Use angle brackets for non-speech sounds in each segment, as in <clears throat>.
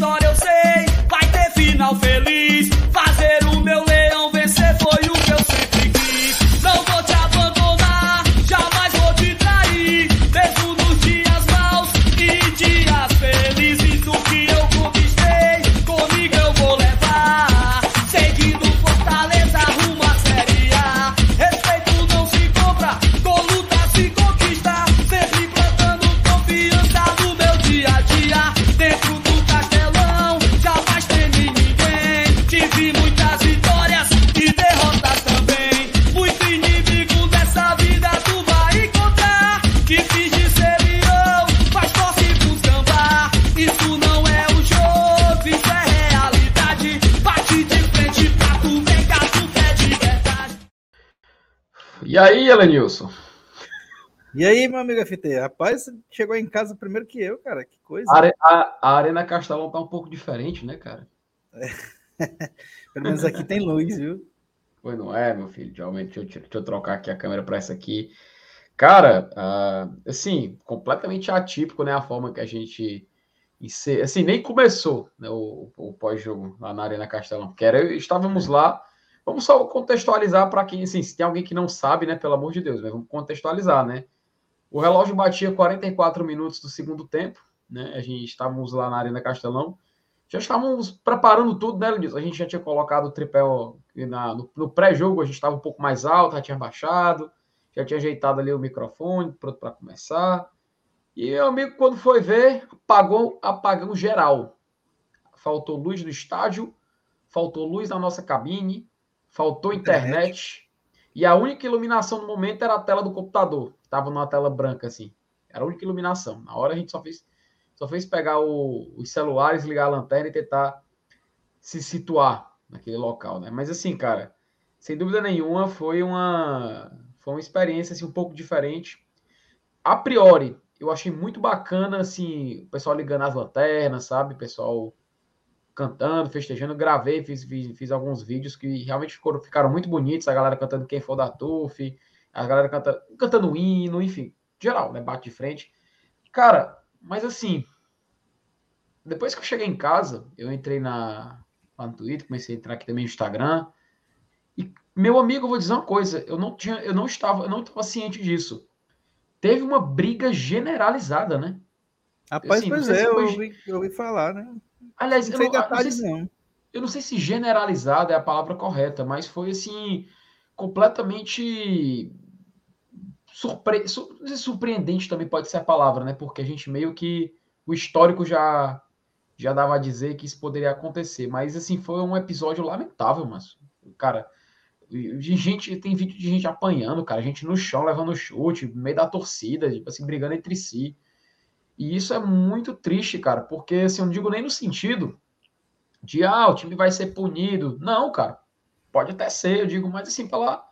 história eu sei, Aí, Elenilson? E aí, meu amigo FT? Rapaz, você chegou em casa primeiro que eu, cara. Que coisa. A, are- a- a Arena Castelão tá um pouco diferente, né, cara? <laughs> Pelo menos aqui tem luz, viu? Pois não é, meu filho. Realmente, deixa eu, deixa eu trocar aqui a câmera para essa aqui. Cara, ah, assim, completamente atípico, né? A forma que a gente. Assim, nem começou né, o, o pós-jogo lá na Arena Castelão. Porque era, estávamos lá. Vamos só contextualizar para quem, assim, se tem alguém que não sabe, né? Pelo amor de Deus, mas vamos contextualizar, né? O relógio batia 44 minutos do segundo tempo, né? A gente estávamos lá na Arena Castelão. Já estávamos preparando tudo, né, Lenilson? A gente já tinha colocado o tripé na- no, no pré-jogo, a gente estava um pouco mais alto, já tinha baixado, já tinha ajeitado ali o microfone, pronto para começar. E meu amigo, quando foi ver, apagou apagão geral. Faltou luz no estádio, faltou luz na nossa cabine, faltou internet. E a única iluminação no momento era a tela do computador. Tava numa tela branca, assim. Era a única iluminação. Na hora a gente só fez, só fez pegar o- os celulares, ligar a lanterna e tentar se situar naquele local, né? Mas assim, cara, sem dúvida nenhuma foi uma foi uma experiência assim um pouco diferente. A priori, eu achei muito bacana assim, o pessoal ligando as lanternas, sabe? O pessoal cantando, festejando, gravei, fiz, fiz, fiz alguns vídeos que realmente ficaram, ficaram muito bonitos, a galera cantando Quem For da TUF, a galera canta, cantando hino, enfim, geral, né? Bate de frente. Cara, mas assim, depois que eu cheguei em casa, eu entrei na, lá no Twitter, comecei a entrar aqui também no Instagram. E, meu amigo, eu vou dizer uma coisa, eu não tinha, eu não estava, eu não estava ciente disso. Teve uma briga generalizada, né? Rapaz, Assim, pois é, eu ouvi, eu ouvi falar, né? Aliás, Não eu não, eu não sei detalhes, eu não sei se generalizada é a palavra correta, mas foi assim completamente surpre... surpreendente também pode ser a palavra, né? Porque a gente meio que o histórico já já dava a dizer que isso poderia acontecer, mas assim foi um episódio lamentável, mas cara, de gente tem vídeo de gente apanhando, cara, gente no chão levando chute, no meio da torcida, tipo assim, brigando entre si. E isso é muito triste, cara, porque assim, eu não digo nem no sentido de ah, o time vai ser punido. Não, cara. Pode até ser, eu digo, mas assim, pela,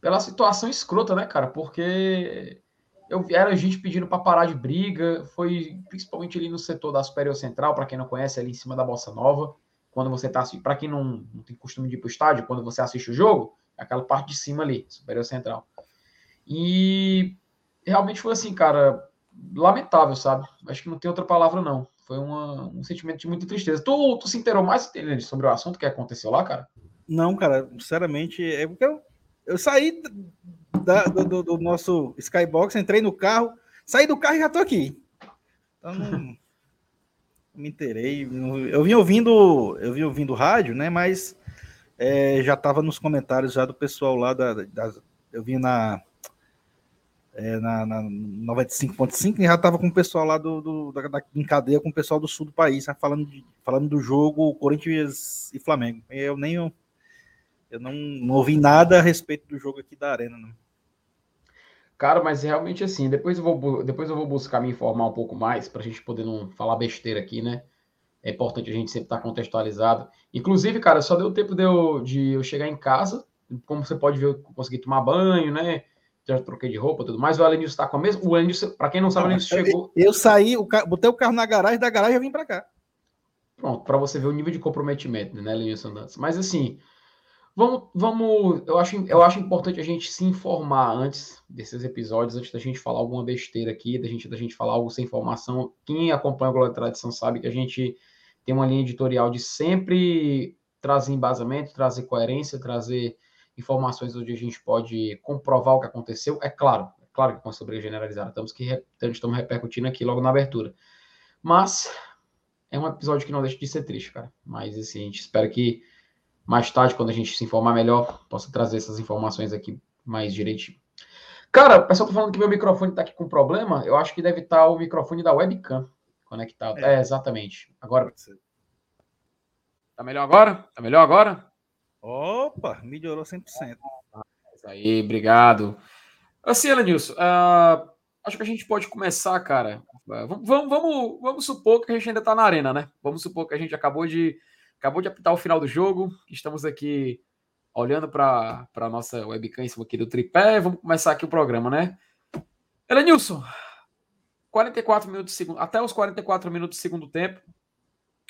pela situação escrota, né, cara? Porque eu era gente pedindo para parar de briga, foi principalmente ali no setor da Superior Central, para quem não conhece, ali em cima da Bossa Nova. Quando você tá para quem não, não tem costume de ir pro estádio, quando você assiste o jogo, é aquela parte de cima ali, Superior Central. E realmente foi assim, cara, lamentável, sabe? Acho que não tem outra palavra, não. Foi uma- um sentimento de muita tristeza. Tu, tu se inteirou mais sobre o assunto que aconteceu lá, cara? Não, cara, sinceramente, é porque eu, eu saí da- do, do- nosso Skybox, entrei no carro, saí do carro e já tô aqui. Então não, me inteirei. Eu vim ouvindo, eu vim ouvindo rádio, né? Mas é, já tava nos comentários já do pessoal lá da, da- eu vim na é, na, na 95.5 e já tava com o pessoal lá do, do da, da- em cadeia com o pessoal do sul do país, né, falando, de- falando do jogo Corinthians e Flamengo. Eu nem eu não, não ouvi nada a respeito do jogo aqui da Arena. Não. Cara, mas realmente assim, depois eu vou, depois eu vou buscar me informar um pouco mais para a gente poder não falar besteira aqui, né? É importante a gente sempre estar contextualizado. Inclusive, cara, só deu tempo de eu, de eu chegar em casa. Como você pode ver, eu consegui tomar banho, né? Já troquei de roupa tudo mais. O Alenilson está com a mesma. O Alenilson, para quem não sabe, o Alenilson chegou. Eu saí, o ca- botei o carro na garagem, da garagem eu vim para cá. Pronto, para você ver o nível de comprometimento, né, Lenilson Dantas? Mas assim, vamos, vamos, eu acho, eu acho importante a gente se informar antes desses episódios, antes da gente falar alguma besteira aqui, da gente, da gente falar algo sem informação. Quem acompanha o Glória e Tradição sabe que a gente tem uma linha editorial de sempre trazer embasamento, trazer coerência, trazer informações onde a gente pode comprovar o que aconteceu. É claro, é claro que com essa briga generalizada, estamos, que, estamos repercutindo aqui logo na abertura. Mas é um episódio que não deixa de ser triste, cara. Mas assim, a gente espera que mais tarde, quando a gente se informar melhor, possa trazer essas informações aqui mais direitinho. Cara, o pessoal tá falando que meu microfone tá aqui com problema. Eu acho que deve estar tá o microfone da webcam conectado. É, é exatamente. Agora. Tá melhor agora? Tá melhor agora? Opa, melhorou 100%. Isso aí, obrigado. Assim, Elenilson, uh, acho que a gente pode começar, cara. Uh, vamos, vamos, vamos supor que a gente ainda tá na arena, né? Vamos supor que a gente acabou de acabou de apitar o final do jogo. Estamos aqui olhando para a nossa webcam em cima aqui do tripé. Vamos começar aqui o programa, né? Elenilson, 44 minutos segundo, até os 44 minutos do segundo tempo.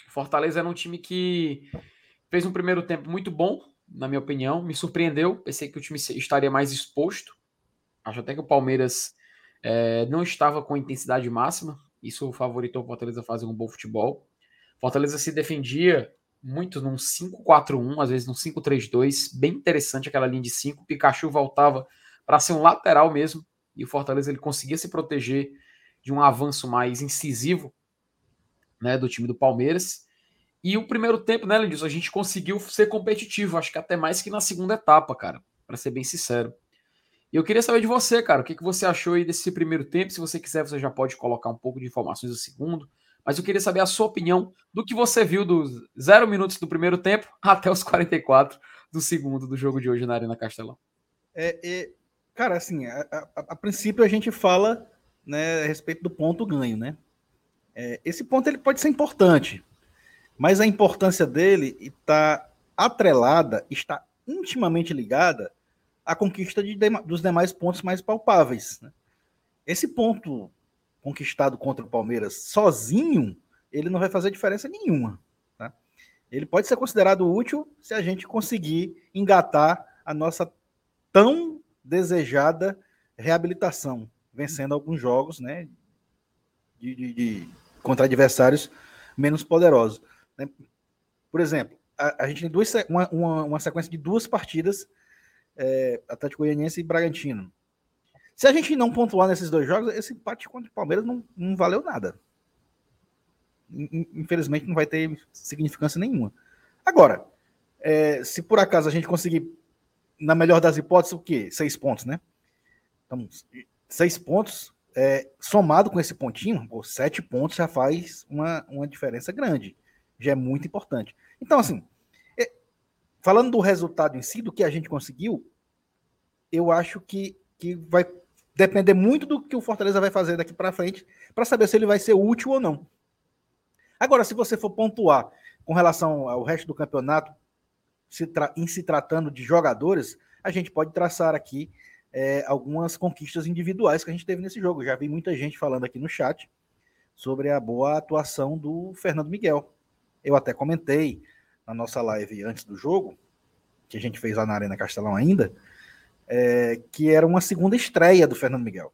Fortaleza era um time que fez um primeiro tempo muito bom, na minha opinião. Me surpreendeu. Pensei que o time estaria mais exposto. Acho até que o Palmeiras é, não estava com intensidade máxima. Isso favoritou o Fortaleza a fazer um bom futebol. Fortaleza se defendia muito num 5-4-1, às vezes num 5-3-2. Bem interessante aquela linha de 5. Pikachu voltava para ser um lateral mesmo. E o Fortaleza ele conseguia se proteger de um avanço mais incisivo né, do time do Palmeiras. E o primeiro tempo, né, Lindis, a gente conseguiu ser competitivo, acho que até mais que na segunda etapa, cara, para ser bem sincero. E eu queria saber de você, cara, o que, que você achou aí desse primeiro tempo? Se você quiser, você já pode colocar um pouco de informações do segundo. Mas eu queria saber a sua opinião do que você viu dos zero minutos do primeiro tempo <laughs> até os 44 do segundo do jogo de hoje na Arena Castelão. É, é cara, assim, a, a, a, princípio a gente fala né, a respeito do ponto ganho, né? É, esse ponto ele pode ser importante, mas a importância dele está atrelada, está intimamente ligada à conquista de, dos demais pontos mais palpáveis. Né? Esse ponto conquistado contra o Palmeiras sozinho, ele não vai fazer diferença nenhuma. Tá? Ele pode ser considerado útil se a gente conseguir engatar a nossa tão desejada reabilitação vencendo alguns jogos, né? De, de, de contra adversários menos poderosos. Né? Por exemplo, a, a, gente tem duas, uma, uma, uma, sequência de duas partidas, é, Atlético Goianiense e Bragantino. Se a gente não pontuar nesses dois jogos, esse empate contra o Palmeiras não, não valeu nada. Infelizmente, não vai ter significância nenhuma. Agora, é, se por acaso a gente conseguir, na melhor das hipóteses, o quê? Seis pontos, né? Então, seis pontos, é, somado com esse pontinho, pô, sete pontos já faz uma, uma diferença grande. Já é muito importante. Então, assim, é, falando do resultado em si, do que a gente conseguiu, eu acho que, que vai depender muito do que o Fortaleza vai fazer daqui para frente, para saber se ele vai ser útil ou não. Agora, se você for pontuar com relação ao resto do campeonato, se em se tratando de jogadores, a gente pode traçar aqui é, algumas conquistas individuais que a gente teve nesse jogo. Já vi muita gente falando aqui no chat sobre a boa atuação do Fernando Miguel. Eu até comentei na nossa live antes do jogo, que a gente fez lá na Arena Castelão ainda, é, que era uma segunda estreia do Fernando Miguel.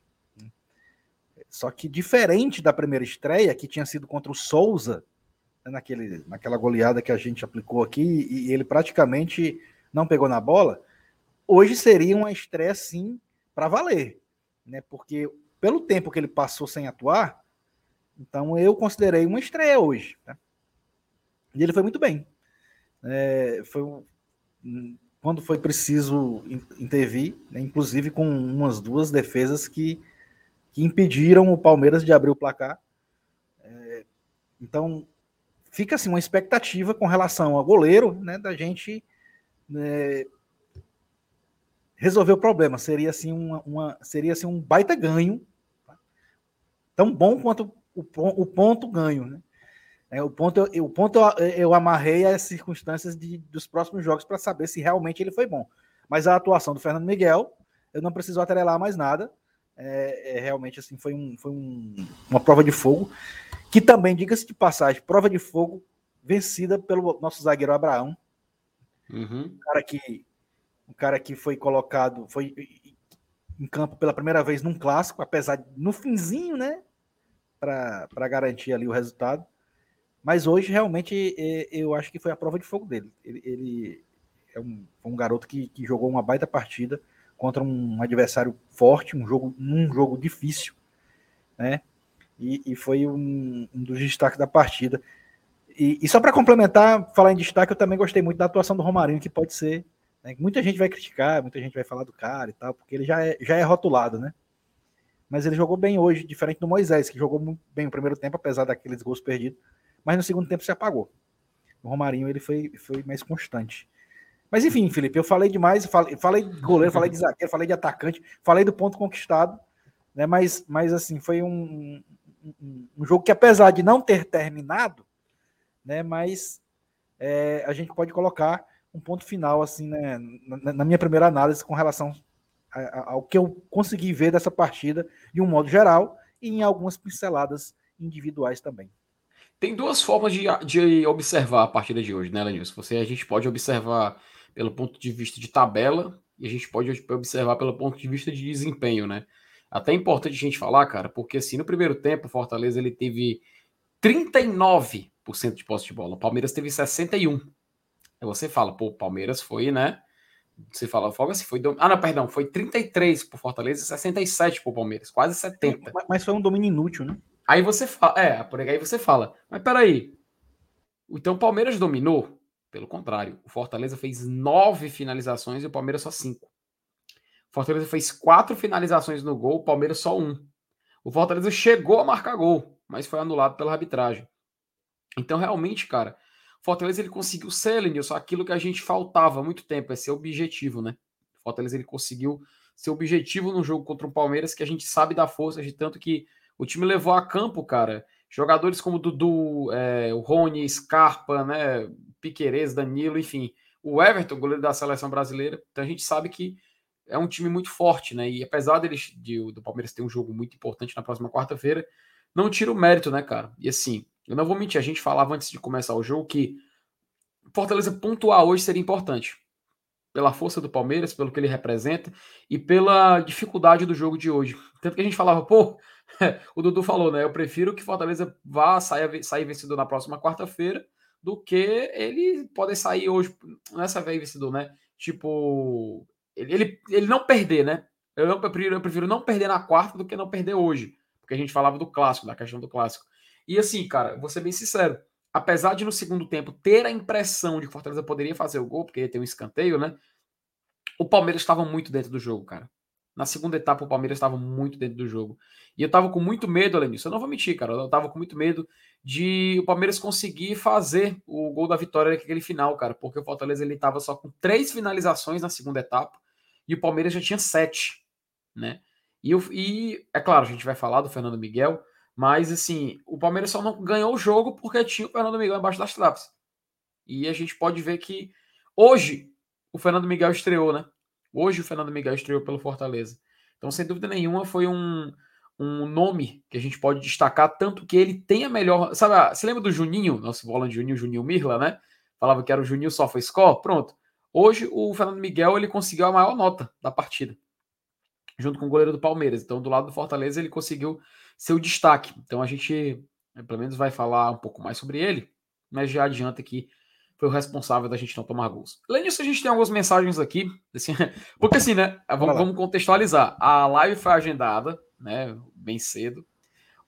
Só que diferente da primeira estreia, que tinha sido contra o Souza, né, naquele, naquela goleada que a gente aplicou aqui, e ele praticamente não pegou na bola, hoje seria uma estreia sim para valer, né? Porque pelo tempo que ele passou sem atuar, então eu considerei uma estreia hoje. Tá? E ele foi muito bem. É, foi quando foi preciso intervir, né, inclusive com umas duas defesas que, que impediram o Palmeiras de abrir o placar. É, então fica assim uma expectativa com relação ao goleiro, né, da gente né, resolver o problema. Seria assim, uma, uma, seria assim um baita ganho, tá? tão bom quanto o, o ponto ganho. Né? É, o ponto, eu, o ponto eu, eu amarrei as circunstâncias de, dos próximos jogos para saber se realmente ele foi bom. Mas a atuação do Fernando Miguel, eu não preciso atrelar mais nada. É, é realmente assim foi, um, foi um, uma prova de fogo que também, diga-se de passagem, prova de fogo vencida pelo nosso zagueiro Abraão, uhum. um cara que um cara que foi colocado, foi em campo pela primeira vez num clássico, apesar de no finzinho, né, para garantir ali o resultado. Mas hoje, realmente, é, eu acho que foi a prova de fogo dele. Ele, ele é um, um garoto que, que, jogou uma baita partida contra um adversário forte, um jogo, um jogo difícil, né? E, e foi um, um, dos destaques da partida. E, e só para complementar, falar em destaque, eu também gostei muito da atuação do Romarinho, que pode ser. Né? Muita gente vai criticar, muita gente vai falar do cara e tal, porque ele já é, já é rotulado, né? Mas ele jogou bem hoje, diferente do Moisés, que jogou bem o primeiro tempo, apesar daqueles gols perdidos mas no segundo tempo se apagou. O Romarinho ele foi, foi mais constante. Mas enfim, Felipe, eu falei demais, falei, falei de goleiro, falei de zagueiro, falei de atacante, falei do ponto conquistado, né? Mas, mas assim, foi um, um, um jogo que, apesar de não ter terminado, né? Mas é, a gente pode colocar um ponto final, assim, né? Na, na minha primeira análise com relação ao que eu consegui ver dessa partida de um modo geral e em algumas pinceladas individuais também. Tem duas formas de, de observar a partida de hoje, né, Lenilson? Você, a gente pode observar pelo ponto de vista de tabela e a gente pode observar pelo ponto de vista de desempenho, né? Até é importante a gente falar, cara, porque assim, no primeiro tempo, o Fortaleza ele teve 39% de posse de bola, o Palmeiras teve 61%. Aí você fala, pô, o Palmeiras foi, né? Você fala, folga se foi. Ah, não, perdão, foi 33 por Fortaleza e 67 por Palmeiras, quase 70. Mas foi um domínio inútil, né? Aí você fala, é, por aí você fala, mas peraí. Então o Palmeiras dominou? Pelo contrário, o Fortaleza fez nove finalizações e o Palmeiras só cinco. O Fortaleza fez quatro finalizações no gol, o Palmeiras só um. O Fortaleza chegou a marcar gol, mas foi anulado pela arbitragem. Então, realmente, cara, o Fortaleza ele conseguiu ser, Lenilson, aquilo que a gente faltava há muito tempo, é ser objetivo, né? O Fortaleza ele conseguiu ser objetivo no jogo contra o Palmeiras, que a gente sabe da força de tanto que o time levou a campo, cara, jogadores como Dudu, é, Rony, Scarpa, né, Piquerez, Danilo, enfim, o Everton, goleiro da seleção brasileira. Então a gente sabe que é um time muito forte, né? E apesar deles, de, do Palmeiras ter um jogo muito importante na próxima quarta-feira, não tira o mérito, né, cara? E assim, eu não vou mentir, a gente falava antes de começar o jogo que Fortaleza pontuar hoje seria importante. Pela força do Palmeiras, pelo que ele representa e pela dificuldade do jogo de hoje. Tanto que a gente falava, pô, <laughs> o Dudu falou, né? Eu prefiro que Fortaleza vá sair, sair vencedor na próxima quarta-feira do que ele poder sair hoje nessa vez vencedor, né? Tipo, ele, ele, ele não perder, né? Eu, prefiro, eu prefiro não perder na quarta do que não perder hoje. Porque a gente falava do clássico, da questão do clássico. E assim, cara, vou ser bem sincero. Apesar de no segundo tempo ter a impressão de que Fortaleza poderia fazer o gol, porque ia ter um escanteio, né? O Palmeiras estava muito dentro do jogo, cara. Na segunda etapa, o Palmeiras estava muito dentro do jogo. E eu estava com muito medo, disso. Eu não vou mentir, cara. Eu estava com muito medo de o Palmeiras conseguir fazer o gol da vitória naquele final, cara. Porque o Fortaleza ele estava só com três finalizações na segunda etapa e o Palmeiras já tinha sete, né? E, eu, e é claro, a gente vai falar do Fernando Miguel, mas assim, o Palmeiras só não ganhou o jogo porque tinha o Fernando Miguel embaixo das traves. E a gente pode ver que hoje o Fernando Miguel estreou, né? Hoje o Fernando Miguel estreou pelo Fortaleza. Então, sem dúvida nenhuma, foi um, um nome que a gente pode destacar, tanto que ele tem a melhor. Sabe, ah, você lembra do Juninho, nosso volante Juninho, Juninho Mirla, né? Falava que era o Juninho só foi score. Pronto. Hoje o Fernando Miguel ele conseguiu a maior nota da partida, junto com o goleiro do Palmeiras. Então, do lado do Fortaleza, ele conseguiu seu destaque. Então, a gente, pelo menos, vai falar um pouco mais sobre ele, mas já adianta que foi o responsável da gente não tomar gols. Além disso, a gente tem algumas mensagens aqui, assim, <laughs> porque assim, né? Vamos, vamos, contextualizar. A live foi agendada, né? Bem cedo.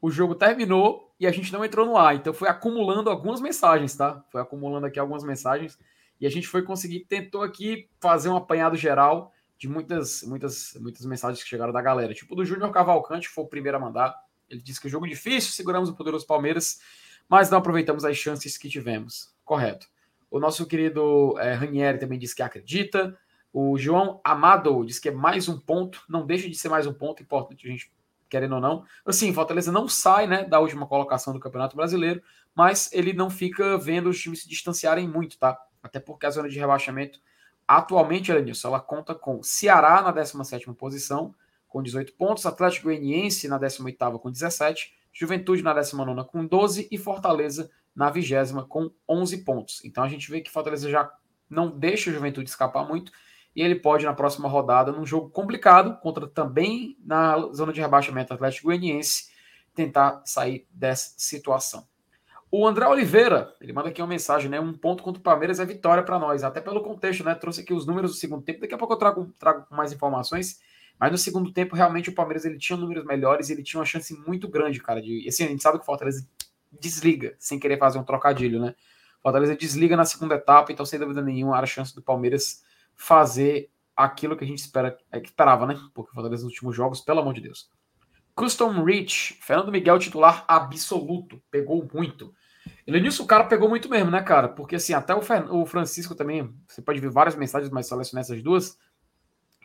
O jogo terminou e a gente não entrou no ar, então foi acumulando algumas mensagens, tá? Foi acumulando aqui algumas mensagens e a gente foi conseguir, tentou aqui fazer um apanhado geral de muitas, muitas, muitas mensagens que chegaram da galera. Tipo do Júnior Cavalcante, que foi o primeiro a mandar. Ele disse que o jogo difícil, seguramos o poderoso Palmeiras, mas não aproveitamos as chances que tivemos. Correto. O nosso querido é, Ranieri também disse que acredita. O João Amado diz que é mais um ponto. Não deixa de ser mais um ponto importante, a gente querendo ou não. Assim, Fortaleza não sai né, da última colocação do Campeonato Brasileiro, mas ele não fica vendo os times se distanciarem muito, tá? Até porque a zona de rebaixamento, atualmente, Elenilson, ela conta com Ceará na 17 posição, com 18 pontos, Atlético Goianiense na 18 com 17, Juventude na 19 com 12 e Fortaleza na vigésima com 11 pontos. Então a gente vê que Fortaleza já não deixa o Juventude escapar muito e ele pode na próxima rodada, num jogo complicado, contra também na zona de rebaixamento Atlético Goianiense, tentar sair dessa situação. O André Oliveira, ele manda aqui uma mensagem, né? Um ponto contra o Palmeiras é vitória para nós, até pelo contexto, né? Trouxe aqui os números do segundo tempo. Daqui a pouco eu trago, trago mais informações. Mas no segundo tempo, realmente, o Palmeiras ele tinha números melhores ele tinha uma chance muito grande, cara. De, assim, a gente sabe que o Fortaleza desliga, sem querer fazer um trocadilho, né? O Fortaleza desliga na segunda etapa, então, sem dúvida nenhuma, era a chance do Palmeiras fazer aquilo que a gente espera, é, que esperava, né? Porque o Fortaleza nos últimos jogos, pelo amor de Deus. Custom Rich, Fernando Miguel titular absoluto, pegou muito. Elenilson, o cara pegou muito mesmo, né, cara? Porque assim, até o, o Francisco também, você pode ver várias mensagens, mas selecionar essas duas,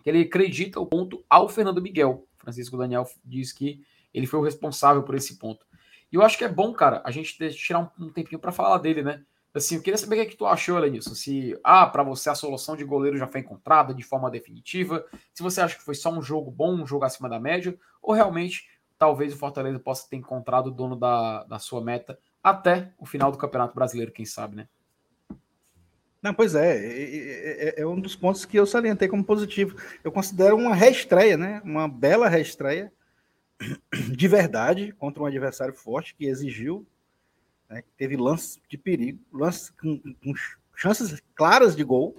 que ele acredita o ponto ao Fernando Miguel. Francisco Daniel diz que ele foi o responsável por esse ponto. E eu acho que é bom, cara, a gente tirar um, tempinho para falar dele, né? Assim, eu queria saber o que, é que tu achou, Elenilson. Se, ah, para você a solução de goleiro já foi encontrada de forma definitiva, se você acha que foi só um jogo bom, um jogo acima da média, ou realmente talvez o Fortaleza possa ter encontrado o dono da, da sua meta até o final do Campeonato Brasileiro, quem sabe, né? Não, pois é, é, é, é, um dos pontos que eu salientei como positivo. Eu considero uma reestreia, né? Uma bela reestreia de verdade contra um adversário forte que exigiu, né? teve lances de perigo, lances com, com chances claras de gol,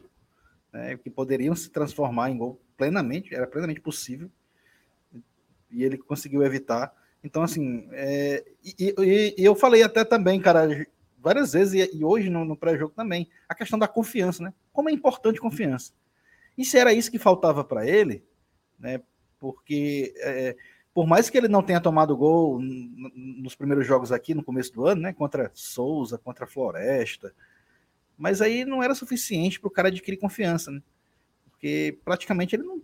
né? que poderiam se transformar em gol plenamente, era plenamente possível, e ele conseguiu evitar. Então, assim, é, e, e, e, eu falei até também, cara, várias vezes, e, e hoje no, no pré-jogo também, a questão da confiança, né? Como é importante confiança. E se era isso que faltava para ele, né? Porque é, por mais que ele não tenha tomado gol nos primeiros jogos aqui no começo do ano, né? Contra Souza, contra Floresta, mas aí não era suficiente para o cara adquirir confiança, né? Porque praticamente ele não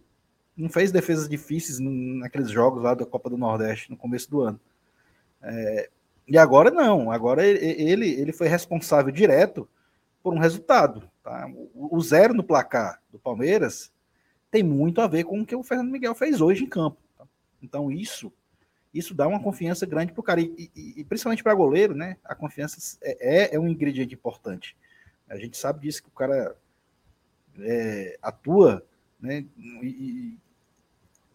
não fez defesas difíceis naqueles jogos lá da Copa do Nordeste no começo do ano. É, e agora não, agora ele, ele foi responsável direto por um resultado. Tá? O, zero no placar do Palmeiras tem muito a ver com o que o Fernando Miguel fez hoje em campo. Então isso isso dá uma confiança grande para o cara, e, e, e principalmente para goleiro, né? A confiança é, é, é, um ingrediente importante. A gente sabe disso que o cara é, atua né? E,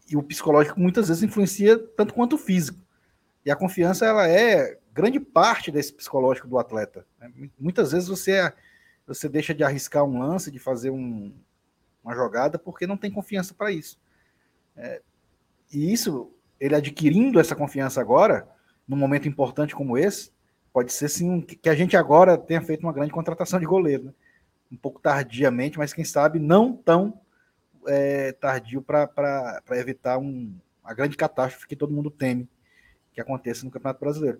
e, o psicológico muitas vezes influencia tanto quanto o físico. E a confiança ela é grande parte desse psicológico do atleta. Né? Muitas vezes você você deixa de arriscar um lance, de fazer um, uma jogada, porque não tem confiança para isso. É, e isso, ele adquirindo essa confiança agora, num momento importante como esse, pode ser sim que a gente agora tenha feito uma grande contratação de goleiro. Né? Um pouco tardiamente, mas quem sabe não tão é, tardio para evitar um, a grande catástrofe que todo mundo teme que aconteça no Campeonato Brasileiro.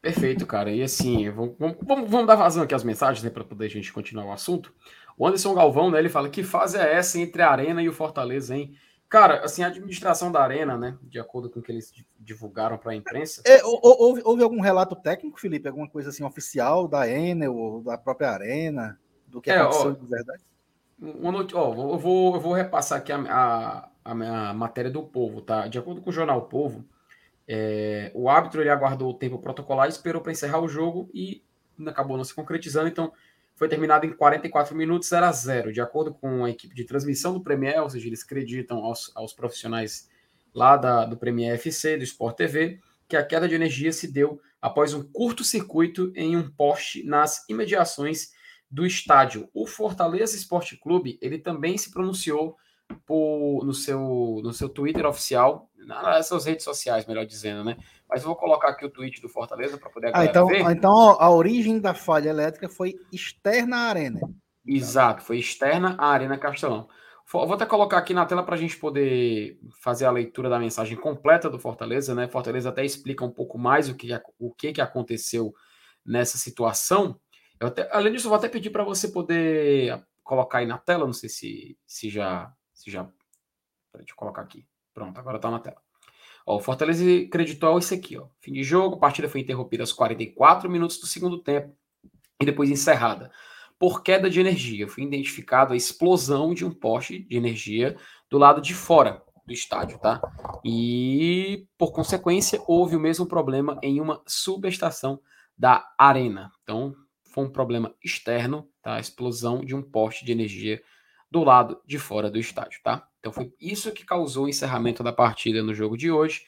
Perfeito, cara. E assim, vamos, vamos, vamos dar vazão aqui as mensagens né, para poder a gente continuar o assunto. O Anderson Galvão, né, ele fala: que fase é essa entre a Arena e o Fortaleza, hein? Cara, assim, a administração da Arena, né, de acordo com o que eles divulgaram para a imprensa. É, houve, houve, algum relato técnico, Felipe? Alguma coisa assim oficial da Enel ou da própria Arena? do que é, aconteceu ó, de verdade? Not... ó, eu, vou, eu vou repassar aqui a, a, a, matéria do Povo, tá? De acordo com o jornal Povo, é, o árbitro ele aguardou o tempo protocolar, esperou para encerrar o jogo e acabou não se concretizando, então foi terminado em 44 minutos 0 a 0 De acordo com a equipe de transmissão do Premier, ou seja, eles acreditam aos, aos profissionais lá da, do Premier FC, do Sport TV, que a queda de energia se deu após um curto-circuito em um poste nas imediações do estádio. O Fortaleza Esporte Clube, ele também se pronunciou por, no, seu, no seu Twitter oficial, nas suas redes sociais, melhor dizendo, né? Mas eu vou colocar aqui o tweet do Fortaleza para poder ah, então, ver. Então a origem da falha elétrica foi externa à arena. Exato, foi externa à Arena Castelão. Vou até colocar aqui na tela para a gente poder fazer a leitura da mensagem completa do Fortaleza, né? Fortaleza até explica um pouco mais o que, o que, que aconteceu nessa situação. Eu até, além disso, eu vou até pedir para você poder colocar aí na tela, não sei se, se já. Se já deixa eu colocar aqui. Pronto, agora está na tela. Ó, o Fortaleza acreditou isso aqui. Ó. Fim de jogo, a partida foi interrompida aos 44 minutos do segundo tempo e depois encerrada. Por queda de energia, foi identificado a explosão de um poste de energia do lado de fora do estádio, tá? E, por consequência, houve o mesmo problema em uma subestação da arena. Então, foi um problema externo, tá? A explosão de um poste de energia do lado de fora do estádio, tá? Então foi isso que causou o encerramento da partida no jogo de hoje,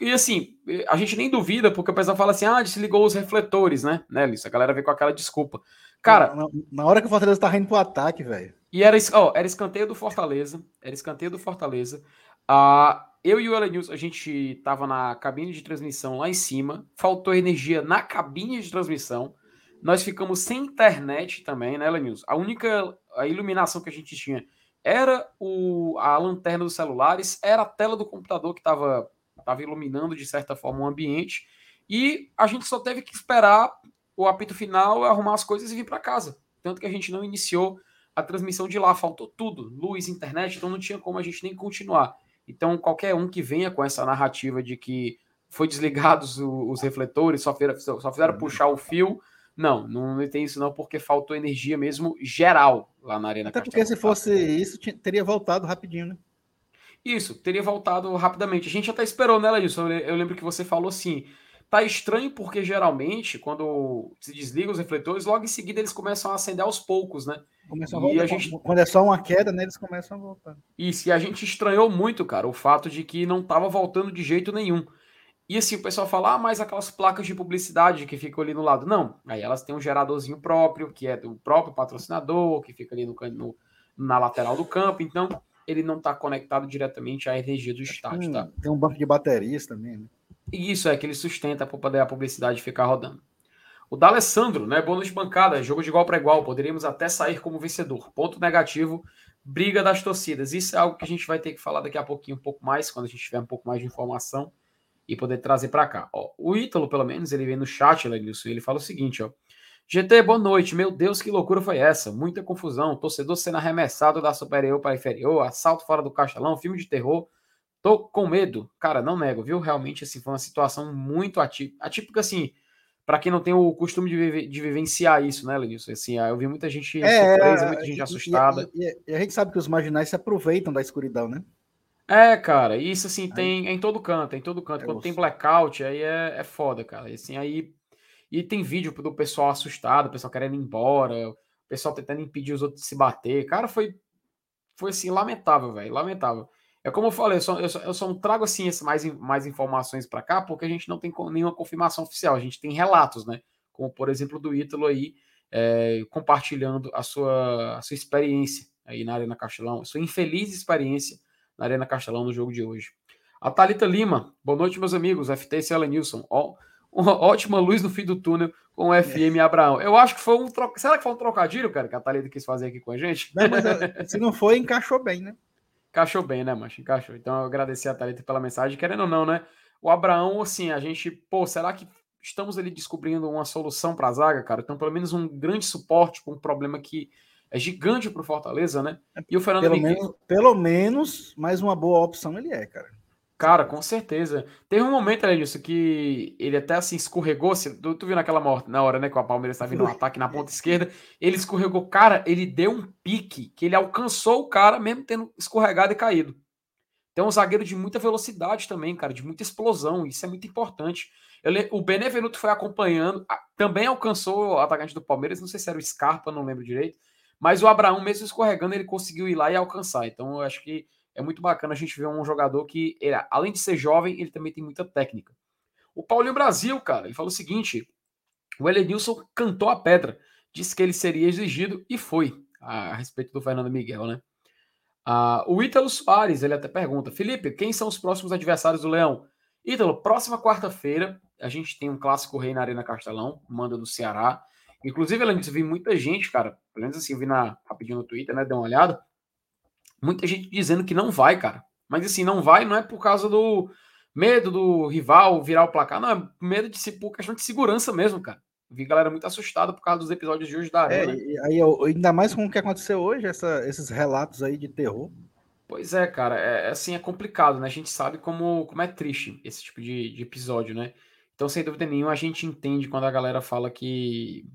E assim, a gente nem duvida, porque o pessoal fala assim: ah, desligou os refletores, né? né, Liz? A galera vem com aquela desculpa. Cara. Na, na hora que o Fortaleza tá indo pro ataque, velho. E era, ó, era escanteio do Fortaleza. Era escanteio do Fortaleza. Uh, eu e o Elenilson, a gente tava na cabine de transmissão lá em cima. Faltou energia na cabine de transmissão. Nós ficamos sem internet também, né, Elenilson? A única a iluminação que a gente tinha era o, a lanterna dos celulares, era a tela do computador que estava tava iluminando de certa forma o ambiente. E a gente só teve que esperar o apito final, arrumar as coisas e vir para casa. Tanto que a gente não iniciou a transmissão de lá, faltou tudo, luz, internet, então não tinha como a gente nem continuar. Então, qualquer um que venha com essa narrativa de que foi desligados os refletores, só fizeram, só fizeram uhum. puxar o fio, não, não tem isso não, porque faltou energia mesmo geral lá na Arena Até porque se fosse isso, teria voltado rapidinho, né? Isso, teria voltado rapidamente. A gente até esperou, né, Ladilson? Eu lembro que você falou assim, Tá estranho porque geralmente, quando se desliga os refletores, logo em seguida eles começam a acender aos poucos, né? Começam a voltar, a gente... Quando é só uma queda, né, eles começam a voltar. Isso, e a gente estranhou muito, cara, o fato de que não tava voltando de jeito nenhum. E assim, o pessoal fala, ah, mas aquelas placas de publicidade que ficam ali no lado. Não, aí elas têm um geradorzinho próprio, que é do próprio patrocinador, que fica ali no, no na lateral do campo, então ele não está conectado diretamente à energia do estádio, tá? Tem um banco de baterias também, né? E isso é que ele sustenta para poder a publicidade ficar rodando. O D'Alessandro, né? Bônus de bancada, jogo de igual para igual, poderíamos até sair como vencedor. Ponto negativo, briga das torcidas. Isso é algo que a gente vai ter que falar daqui a pouquinho, um pouco mais, quando a gente tiver um pouco mais de informação e poder trazer para cá. Ó, o Ítalo, pelo menos, ele vem no chat, Lenilson, e ele fala o seguinte, ó. GT, boa noite. Meu Deus, que loucura foi essa? Muita confusão. Torcedor sendo arremessado da superior para inferior, assalto fora do castelão, filme de terror. Tô com medo. Cara, não nego, viu? Realmente, assim, foi uma situação muito atípica. Atípica, assim, para quem não tem o costume de, vive, de vivenciar isso, né, Lenilson? Assim, eu vi muita gente é, surpresa, muita gente assustada. E, e, e, a gente sabe que os marginais se aproveitam da escuridão, né? É, cara, isso assim tem é em todo canto, é em todo canto. É Quando tem blackout, aí é, é foda, cara. E, assim, aí e tem vídeo do pessoal assustado, o pessoal querendo ir embora, o pessoal tentando impedir os outros de se bater. Cara, foi foi assim lamentável, velho, lamentável. É como eu falei, eu só, eu só, eu só não trago assim mais, mais informações para cá porque a gente não tem nenhuma confirmação oficial, a gente tem relatos, né? Como por exemplo do Ítalo aí é, compartilhando a sua, a sua experiência aí na Arena Castelão, a sua infeliz experiência na Arena Castelão no jogo de hoje. A Thalita Lima, boa noite, meus amigos. FT e Nilson. Ó, uma ótima luz no fim do túnel com o FM é. Abraão. Eu acho que foi um troca... Será que foi um trocadilho, cara, que a Thalita quis fazer aqui com a gente? Não, mas, se não foi, encaixou bem, né? Encaixou bem, né, Mancha? Encaixou. Então, eu agradecer a Thalita pela mensagem. Querendo ou não, né? O Abraão, assim, a gente, pô, será que estamos ali descobrindo uma solução para a zaga, cara? Então, pelo menos um grande suporte para um problema que é gigante para o Fortaleza, né? E o Fernando pelo Miguel... menos, pelo menos, mais uma boa opção ele é, cara. Cara, com certeza. Teve um momento, Edilson, que ele até assim escorregou. Tu, tu viu naquela na hora, né? Que o Palmeiras estava vindo um ataque na ponta esquerda. Ele escorregou. Cara, ele deu um pique que ele alcançou o cara, mesmo tendo escorregado e caído. Tem um zagueiro de muita velocidade também, cara, de muita explosão. Isso é muito importante. Eu, o Benevenuto foi acompanhando, também alcançou o atacante do Palmeiras. Não sei se era o Scarpa, não lembro direito. Mas o Abraão, mesmo escorregando, ele conseguiu ir lá e alcançar. Então, eu acho que é muito bacana a gente ver um jogador que, ele, além de ser jovem, ele também tem muita técnica. O Paulinho Brasil, cara, ele falou o seguinte: o Elenilson cantou a pedra, disse que ele seria exigido e foi, a, respeito do Fernando Miguel, né? Ah, o Ítalo Soares, ele até pergunta: Felipe, quem são os próximos adversários do Leão? Ítalo, próxima quarta-feira, a gente tem um clássico rei na Arena Castelão, manda do Ceará. Inclusive, disso, vi muita gente, cara, pelo menos assim, eu vi na, rapidinho no Twitter, né? Deu uma olhada muita gente dizendo que não vai, cara. Mas assim, não vai não é por causa do medo do rival virar o placar, não, é medo de por questão de segurança mesmo, cara. Vi galera muito assustada por causa dos episódios de hoje da Arena. É, aí, ainda mais com o que aconteceu hoje, essa, esses relatos aí de terror. Pois é, cara, é, é, assim, é complicado, né? A gente sabe como, como é triste esse tipo de, de episódio, né? Então, sem dúvida nenhuma, a gente entende quando a galera fala que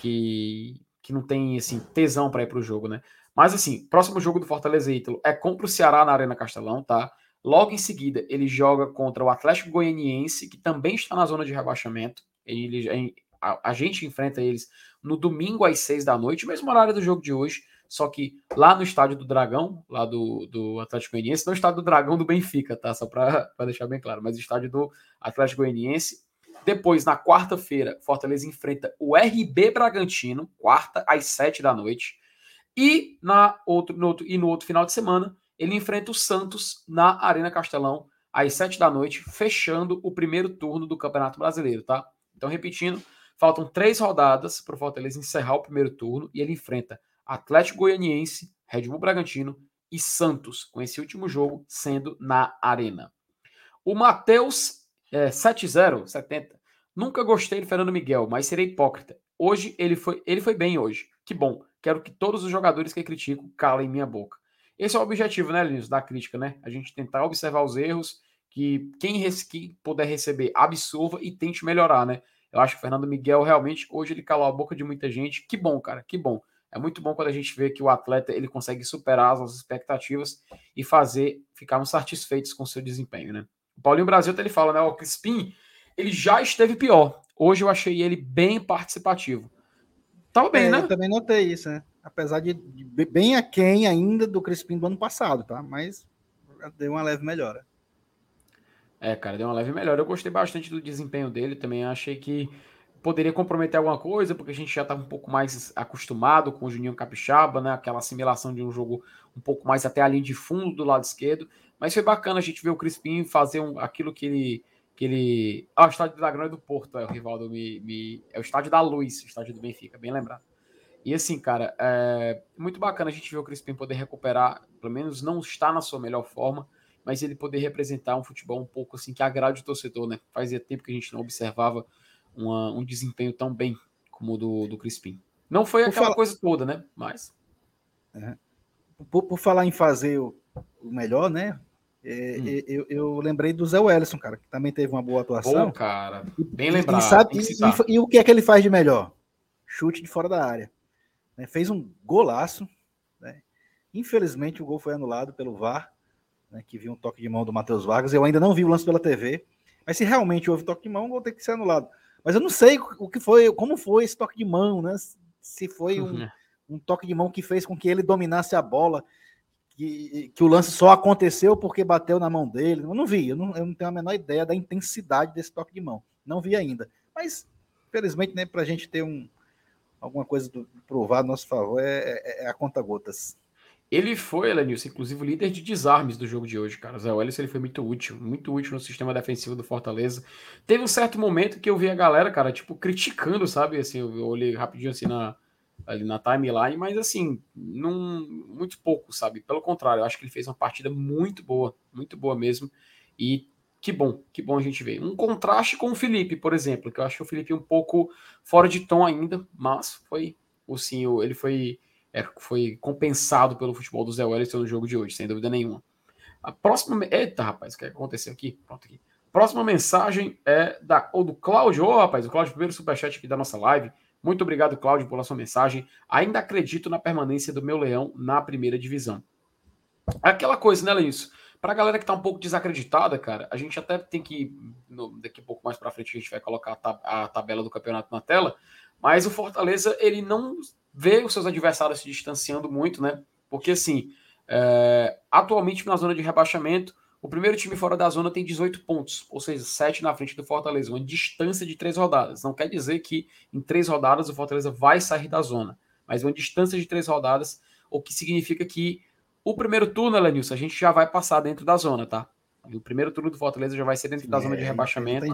que, que não tem assim tesão para ir pro jogo, né? Mas assim, próximo jogo do Fortaleza Ítalo é contra o Ceará na Arena Castelão, tá? Logo em seguida, ele joga contra o Atlético Goianiense, que também está na zona de rebaixamento. Ele, a, a gente enfrenta eles no domingo às seis da noite, mesmo horário do jogo de hoje. só que lá no estádio do Dragão, lá do, do Atlético Goianiense, não o estádio do Dragão do Benfica, tá? Só para deixar bem claro, mas o estádio do Atlético Goianiense. Depois, na quarta-feira, Fortaleza enfrenta o RB Bragantino, quarta às sete da noite. E, na outro, no outro, e no outro final de semana, ele enfrenta o Santos na Arena Castelão, às sete da noite, fechando o primeiro turno do Campeonato Brasileiro, tá? Então, repetindo, faltam três rodadas para o Fortaleza encerrar o primeiro turno e ele enfrenta Atlético Goianiense, Red Bull Bragantino e Santos, com esse último jogo sendo na Arena. O Matheus é, 70, 70. Nunca gostei do Fernando Miguel, mas serei hipócrita. Hoje ele foi, ele foi bem hoje. Que bom. Quero que todos os jogadores que critico calem minha boca. Esse é o objetivo, né, Linus, da crítica, né? A gente tentar observar os erros, que quem, que puder receber absorva e tente melhorar, né? Eu acho que o Fernando Miguel realmente hoje ele calou a boca de muita gente. Que bom, cara, que bom. É muito bom quando a gente vê que o atleta ele consegue superar as nossas expectativas e fazer ficarmos satisfeitos com seu desempenho, né? O Paulinho Brasil ele fala, né? O Crispim, ele já esteve pior. Hoje eu achei ele bem participativo. Tava bem, é, né? Eu também notei isso, né? Apesar de bem aquém ainda do Crispim do ano passado, tá? Mas deu uma leve melhora. É, cara, deu uma leve melhora. Eu gostei bastante do desempenho dele também. Achei que poderia comprometer alguma coisa, porque a gente já estava um pouco mais acostumado com o Juninho Capixaba, né? Aquela assimilação de um jogo um pouco mais até a linha de fundo do lado esquerdo. Mas foi bacana a gente ver o Crispim fazer um, aquilo que ele. Que ele... Ah, o estádio da Grande do Porto, é o Rivaldo me, me. É o estádio da Luz, o estádio do Benfica, bem lembrado. E assim, cara, é muito bacana a gente ver o Crispim poder recuperar, pelo menos não está na sua melhor forma, mas ele poder representar um futebol um pouco assim que agrade o torcedor, né? Fazia tempo que a gente não observava uma, um desempenho tão bem como o do, do Crispim. Não foi por aquela falar... coisa toda, né? Mas. É. Por, por, falar em fazer o, o melhor, né? É, hum. eu, eu, lembrei do Zé Wellison, cara, que também teve uma boa atuação. Bom, cara, bem lembrado. E, sabe, e, e, o que é que ele faz de melhor? Chute de fora da área. Né? Fez um golaço. Né? Infelizmente, o gol foi anulado pelo VAR, né? que viu um toque de mão do Matheus Vargas. Eu ainda não vi o lance pela TV, mas se realmente houve toque de mão, o gol tem que ser anulado. Mas eu não sei o que foi, como foi esse toque de mão, né? Se foi um, <laughs> um toque de mão que fez com que ele dominasse a bola, que, que o lance só aconteceu porque bateu na mão dele. Eu não vi, eu não, eu não tenho a menor ideia da intensidade desse toque de mão. Não vi ainda. Mas, felizmente, né, para a gente ter um, alguma coisa do, provar a nosso favor, é, é, é a conta gotas. Ele foi, Elenilson, inclusive líder de desarmes do jogo de hoje, cara. O Zé Welles, ele foi muito útil, muito útil no sistema defensivo do Fortaleza. Teve um certo momento que eu vi a galera, cara, tipo, criticando, sabe? Assim, eu olhei rapidinho assim na, ali na timeline, mas assim, não, muito pouco, sabe? Pelo contrário, eu acho que ele fez uma partida muito boa, muito boa mesmo. E que bom, que bom a gente ver. Um contraste com o Felipe, por exemplo, que eu acho o Felipe é um pouco fora de tom ainda, mas foi, o sim, ele foi é, foi compensado pelo futebol do Zé Wellington no jogo de hoje, sem dúvida nenhuma. A próxima. Eita, rapaz, o que aconteceu aqui? Pronto aqui. Próxima mensagem é da, ou do Cláudio. Oh, rapaz, o Cláudio, primeiro superchat aqui da nossa live. Muito obrigado, Cláudio, pela sua mensagem. Ainda acredito na permanência do meu leão na primeira divisão. Aquela coisa, né, Lenilson? Pra galera que tá um pouco desacreditada, cara, a gente até tem que. No, daqui a pouco mais pra frente a gente vai colocar a, tab a tabela do campeonato na tela. Mas o Fortaleza, ele não vê os seus adversários se distanciando muito, né? Porque, assim, é, atualmente na zona de rebaixamento, o primeiro time fora da zona tem 18 pontos, ou seja, 7 na frente do Fortaleza, uma distância de três rodadas. Não quer dizer que em três rodadas o Fortaleza vai sair da zona, mas uma distância de três rodadas, o que significa que o primeiro turno, Elenilson, a gente já vai passar dentro da zona, tá? O primeiro turno do Fortaleza já vai ser dentro da zona de é, rebaixamento.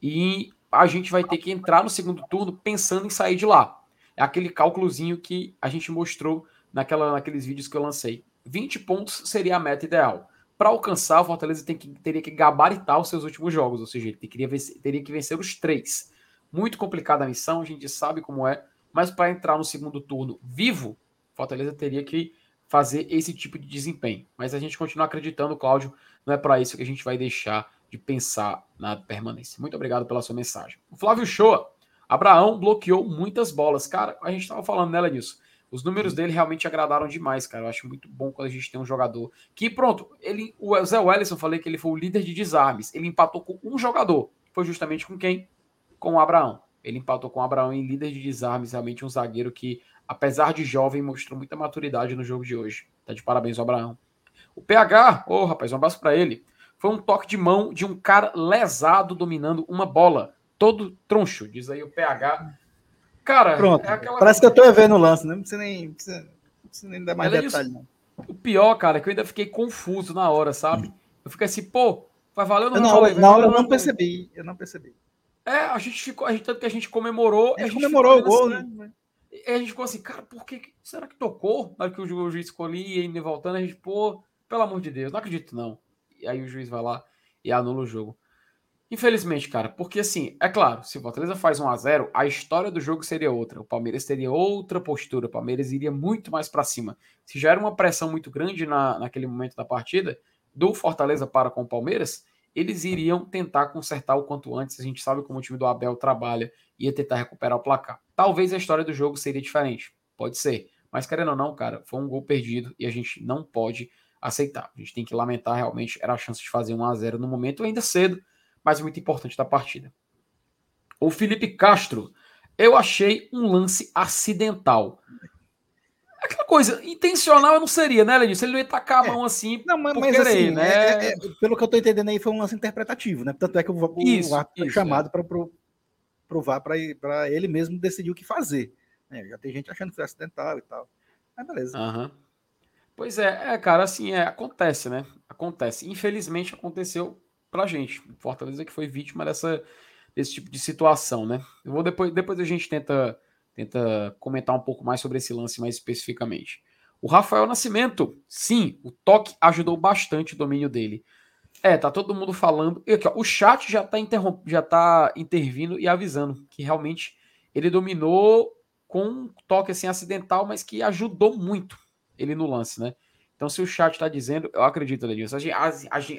E a gente vai ter que entrar no segundo turno pensando em sair de lá é aquele cálculozinho que a gente mostrou naquela, naqueles vídeos que eu lancei. 20 pontos seria a meta ideal. Para alcançar, o Fortaleza que, teria que gabaritar os seus últimos jogos, ou seja, ele teria, teria que vencer os três. Muito complicada a missão, a gente sabe como é, mas para entrar no segundo turno vivo, Fortaleza teria que fazer esse tipo de desempenho. Mas a gente continua acreditando, Cláudio, não é para isso que a gente vai deixar de pensar na permanência. Muito obrigado pela sua mensagem. O Flávio Shoa Abraão bloqueou muitas bolas. Cara, a gente estava falando nela nisso. Os números dele realmente agradaram demais, cara. Eu acho muito bom quando a gente tem um jogador que, pronto, ele, o Zé Wellison, falei que ele foi o líder de desarmes. Ele empatou com um jogador. Foi justamente com quem? Com o Abraão. Ele empatou com o Abraão em líder de desarmes, realmente um zagueiro que apesar de jovem, mostrou muita maturidade no jogo de hoje. Tá de parabéns ao Abraão. O PH, ô oh, rapaz, um abraço para ele. Foi um toque de mão de um cara lesado dominando uma bola. Todo troncho, diz aí o PH. Cara, Pronto. É aquela... parece que eu tô vendo o lance, né? Não precisa nem, precisa, não precisa nem dar mais Ela detalhe, não. O pior, cara, é que eu ainda fiquei confuso na hora, sabe? Eu fiquei assim, pô, vai valer ou não? Na hora, na hora eu não percebi, eu não percebi. É, a gente ficou, a gente, tanto que a gente comemorou. A gente, a gente comemorou o gol, assim, né? E a gente ficou assim, cara, por que. Será que tocou? Na hora que o juiz escolhia e voltando, a gente, pô, pelo amor de Deus, não acredito não. E aí o juiz vai lá e anula o jogo. Infelizmente, cara, porque assim, é claro, se o Fortaleza faz 1 a 0 a história do jogo seria outra. O Palmeiras teria outra postura, o Palmeiras iria muito mais para cima. Se já era uma pressão muito grande na, naquele momento da partida, do Fortaleza para com o Palmeiras, eles iriam tentar consertar o quanto antes. A gente sabe como o time do Abel trabalha, ia tentar recuperar o placar. Talvez a história do jogo seria diferente, pode ser. Mas querendo ou não, cara, foi um gol perdido e a gente não pode aceitar. A gente tem que lamentar realmente, era a chance de fazer 1 a 0 no momento ainda cedo mas muito importante da partida. O Felipe Castro, eu achei um lance acidental. Aquela coisa, intencional não seria, né, Lenilson? Ele não ia tacar a é. mão assim. Não, mas, mas querer, assim, né? É, é, pelo que eu estou entendendo aí, foi um lance interpretativo, né? Tanto é que o, o, isso, o foi chamado é. para provar para ele mesmo decidir o que fazer. É, já tem gente achando que foi acidental e tal. Mas beleza. Uhum. Pois é, é, cara, assim, é, acontece, né? Acontece. Infelizmente aconteceu pra gente. Fortaleza que foi vítima dessa, desse tipo de situação, né? Eu vou depois, depois a gente tenta, tenta comentar um pouco mais sobre esse lance mais especificamente. O Rafael Nascimento, sim, o toque ajudou bastante o domínio dele. É, tá todo mundo falando. E aqui, ó, o chat já tá, interromp... já tá intervindo e avisando que realmente ele dominou com um toque assim acidental, mas que ajudou muito ele no lance, né? Então, se o chat está dizendo, eu acredito, Ledilson.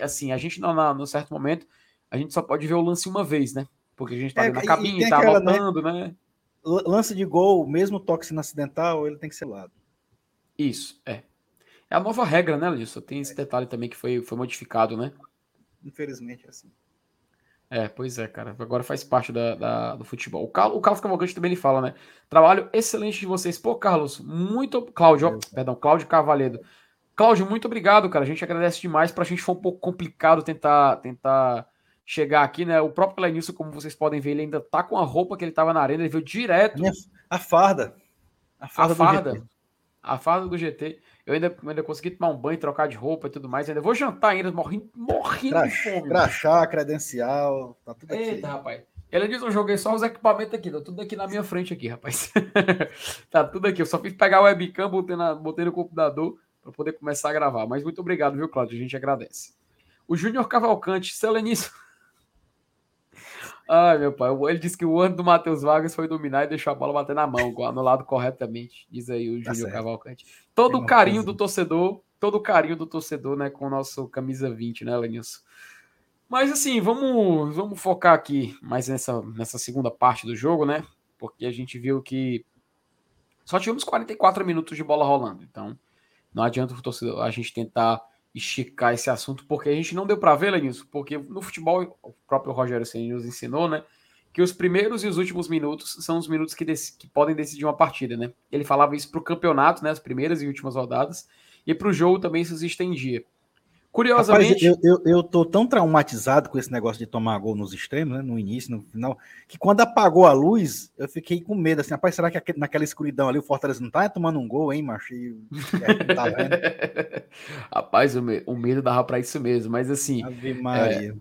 Assim, a gente, não, no certo momento, a gente só pode ver o lance uma vez, né? Porque a gente está é, na cabine, está voltando, né? né? Lance de gol, mesmo toque sendo acidental, ele tem que ser lado. Isso, é. É a nova regra, né, Ledilson? Tem esse detalhe também que foi, foi modificado, né? Infelizmente é assim. É, pois é, cara. Agora faz parte da, da do futebol. O Carlos, o Carlos Cavalcante também ele fala, né? Trabalho excelente de vocês. Pô, Carlos, muito. Cláudio, ó, perdão, Cláudio Cavalhedo. Cláudio, muito obrigado, cara. A gente agradece demais. Para a gente foi um pouco complicado tentar, tentar chegar aqui, né? O próprio Lenilson, como vocês podem ver, ele ainda tá com a roupa que ele tava na arena, ele veio direto. A farda. A farda. A farda, do, a farda do GT. Eu ainda, ainda consegui tomar um banho, trocar de roupa e tudo mais. ainda vou jantar ainda, morrendo, morrendo de fome. Crachá, credencial, tá tudo aqui. Eita, rapaz. Ele diz: Eu joguei só os equipamentos aqui, tá tudo aqui na minha frente, aqui, rapaz. <laughs> tá tudo aqui. Eu só fiz pegar o webcam, botei, na, botei no computador para poder começar a gravar. Mas muito obrigado, viu, Cláudio? A gente agradece. O Júnior Cavalcante, Selenício. <laughs> Ai, meu pai. Ele disse que o ano do Matheus Vargas foi dominar e deixou a bola bater na mão, anulado corretamente. Diz aí o tá Júnior Cavalcante. Todo o carinho do torcedor, todo o carinho do torcedor, né, com o nosso camisa 20, né, Lenilson? Mas assim, vamos, vamos focar aqui mais nessa, nessa segunda parte do jogo, né? Porque a gente viu que só tivemos 44 minutos de bola rolando. Então, não adianta o torcedor, a gente tentar esticar esse assunto, porque a gente não deu para ver, Lenilson, porque no futebol, o próprio Rogério Senna nos ensinou, né? Que os primeiros e os últimos minutos são os minutos que, que podem decidir uma partida, né? Ele falava isso para o campeonato, né? As primeiras e últimas rodadas, e para o jogo também isso se estendia. Curiosamente. Rapaz, eu, eu, eu, tô tão traumatizado com esse negócio de tomar gol nos extremos, né? No início, no final, que quando apagou a luz, eu fiquei com medo, assim, rapaz, será que naquela escuridão ali o Fortaleza não tá tomando um gol, hein, macho? E, tá <laughs> rapaz, o, me, o medo dava pra isso mesmo, mas assim. Ave Maria.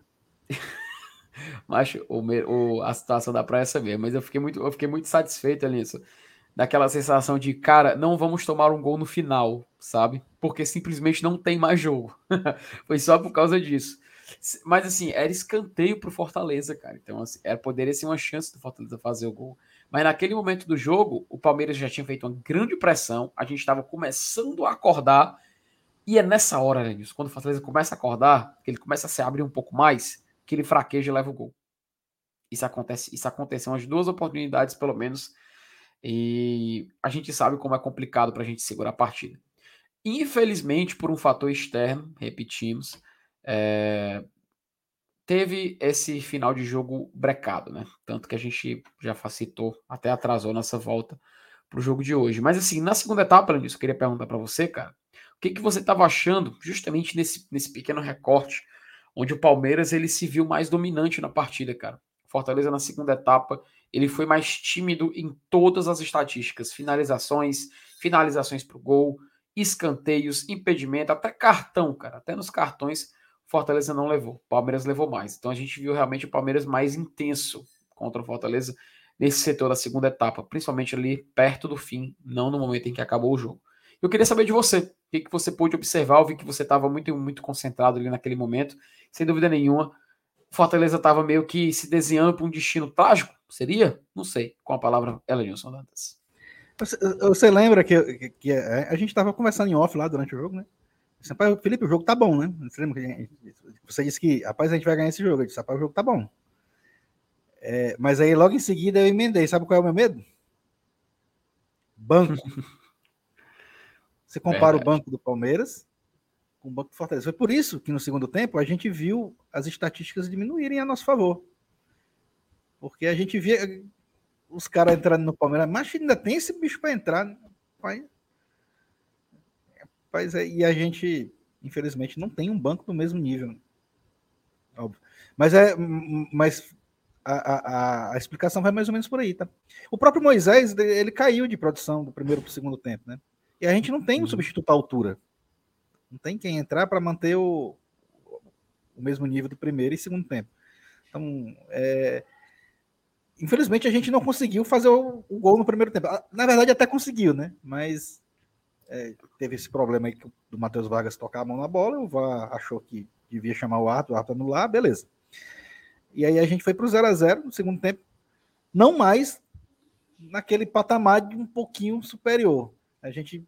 É... <laughs> macho, o, o, a situação dá pra essa mesmo, mas eu fiquei muito, eu fiquei muito satisfeito nisso daquela sensação de, cara, não vamos tomar um gol no final, sabe? Porque simplesmente não tem mais jogo. <laughs> Foi só por causa disso. Mas assim, era escanteio pro Fortaleza, cara. Então, assim, era, poderia ser uma chance do Fortaleza fazer o gol. Mas naquele momento do jogo, o Palmeiras já tinha feito uma grande pressão, a gente estava começando a acordar. E é nessa hora, né, quando o Fortaleza começa a acordar, que ele começa a se abrir um pouco mais, que ele fraqueja e leva o gol. Isso acontece, isso aconteceu umas duas oportunidades, pelo menos, e a gente sabe como é complicado para a gente segurar a partida. Infelizmente, por um fator externo, repetimos, é, teve esse final de jogo brecado, né? Tanto que a gente já facilitou, até atrasou nossa volta para o jogo de hoje. Mas assim, na segunda etapa, Lenilson, eu queria perguntar para você, cara, o que, que você estava achando justamente nesse, nesse pequeno recorte, onde o Palmeiras ele se viu mais dominante na partida, cara. Fortaleza na segunda etapa, ele foi mais tímido em todas as estatísticas, finalizações, finalizações para o gol, escanteios, impedimento, até cartão, cara, até nos cartões Fortaleza não levou, Palmeiras levou mais. Então a gente viu realmente o Palmeiras mais intenso contra o Fortaleza nesse setor da segunda etapa, principalmente ali perto do fim, não no momento em que acabou o jogo. Eu queria saber de você, o que, que você pôde observar, eu vi que você estava muito, muito concentrado ali naquele momento, sem dúvida nenhuma, Fortaleza estava meio que se desenhando para um destino trágico, seria? Não sei, com a palavra Elenilson Dantas. Você, lembra que, que, que, a gente estava conversando em off lá durante o jogo, né? Felipe, o jogo tá bom, né? Você lembra que você disse que, rapaz, a gente vai ganhar esse jogo. Eu disse, rapaz, o jogo tá bom. É, mas aí logo em seguida eu emendei. Sabe qual é o meu medo? Banco. <laughs> Você compara Verdade. o banco do Palmeiras com o banco do Fortaleza. Foi por isso que no segundo tempo a gente viu as estatísticas diminuírem a nosso favor. Porque a gente via os caras entrando no Palmeiras, mas ainda tem esse bicho para entrar. Né? Rapaz, é, e a gente, infelizmente, não tem um banco do mesmo nível. Óbvio. Mas é. Mas a, a, a, explicação vai mais ou menos por aí, tá? O próprio Moisés, ele caiu de produção do primeiro para o segundo tempo, né? E a gente não tem um uhum. substituto à altura. Não tem quem entrar para manter o, o mesmo nível do primeiro e segundo tempo. Então, é, infelizmente, a gente não conseguiu fazer o, o, gol no primeiro tempo. Na verdade, até conseguiu, né? Mas é, teve esse problema aí do Matheus Vargas tocar a mão na bola, o VAR achou que devia chamar o árbitro, o árbitro anular, beleza. E aí a gente foi para o 0 a 0 no segundo tempo, não mais naquele patamar de um pouquinho superior. A gente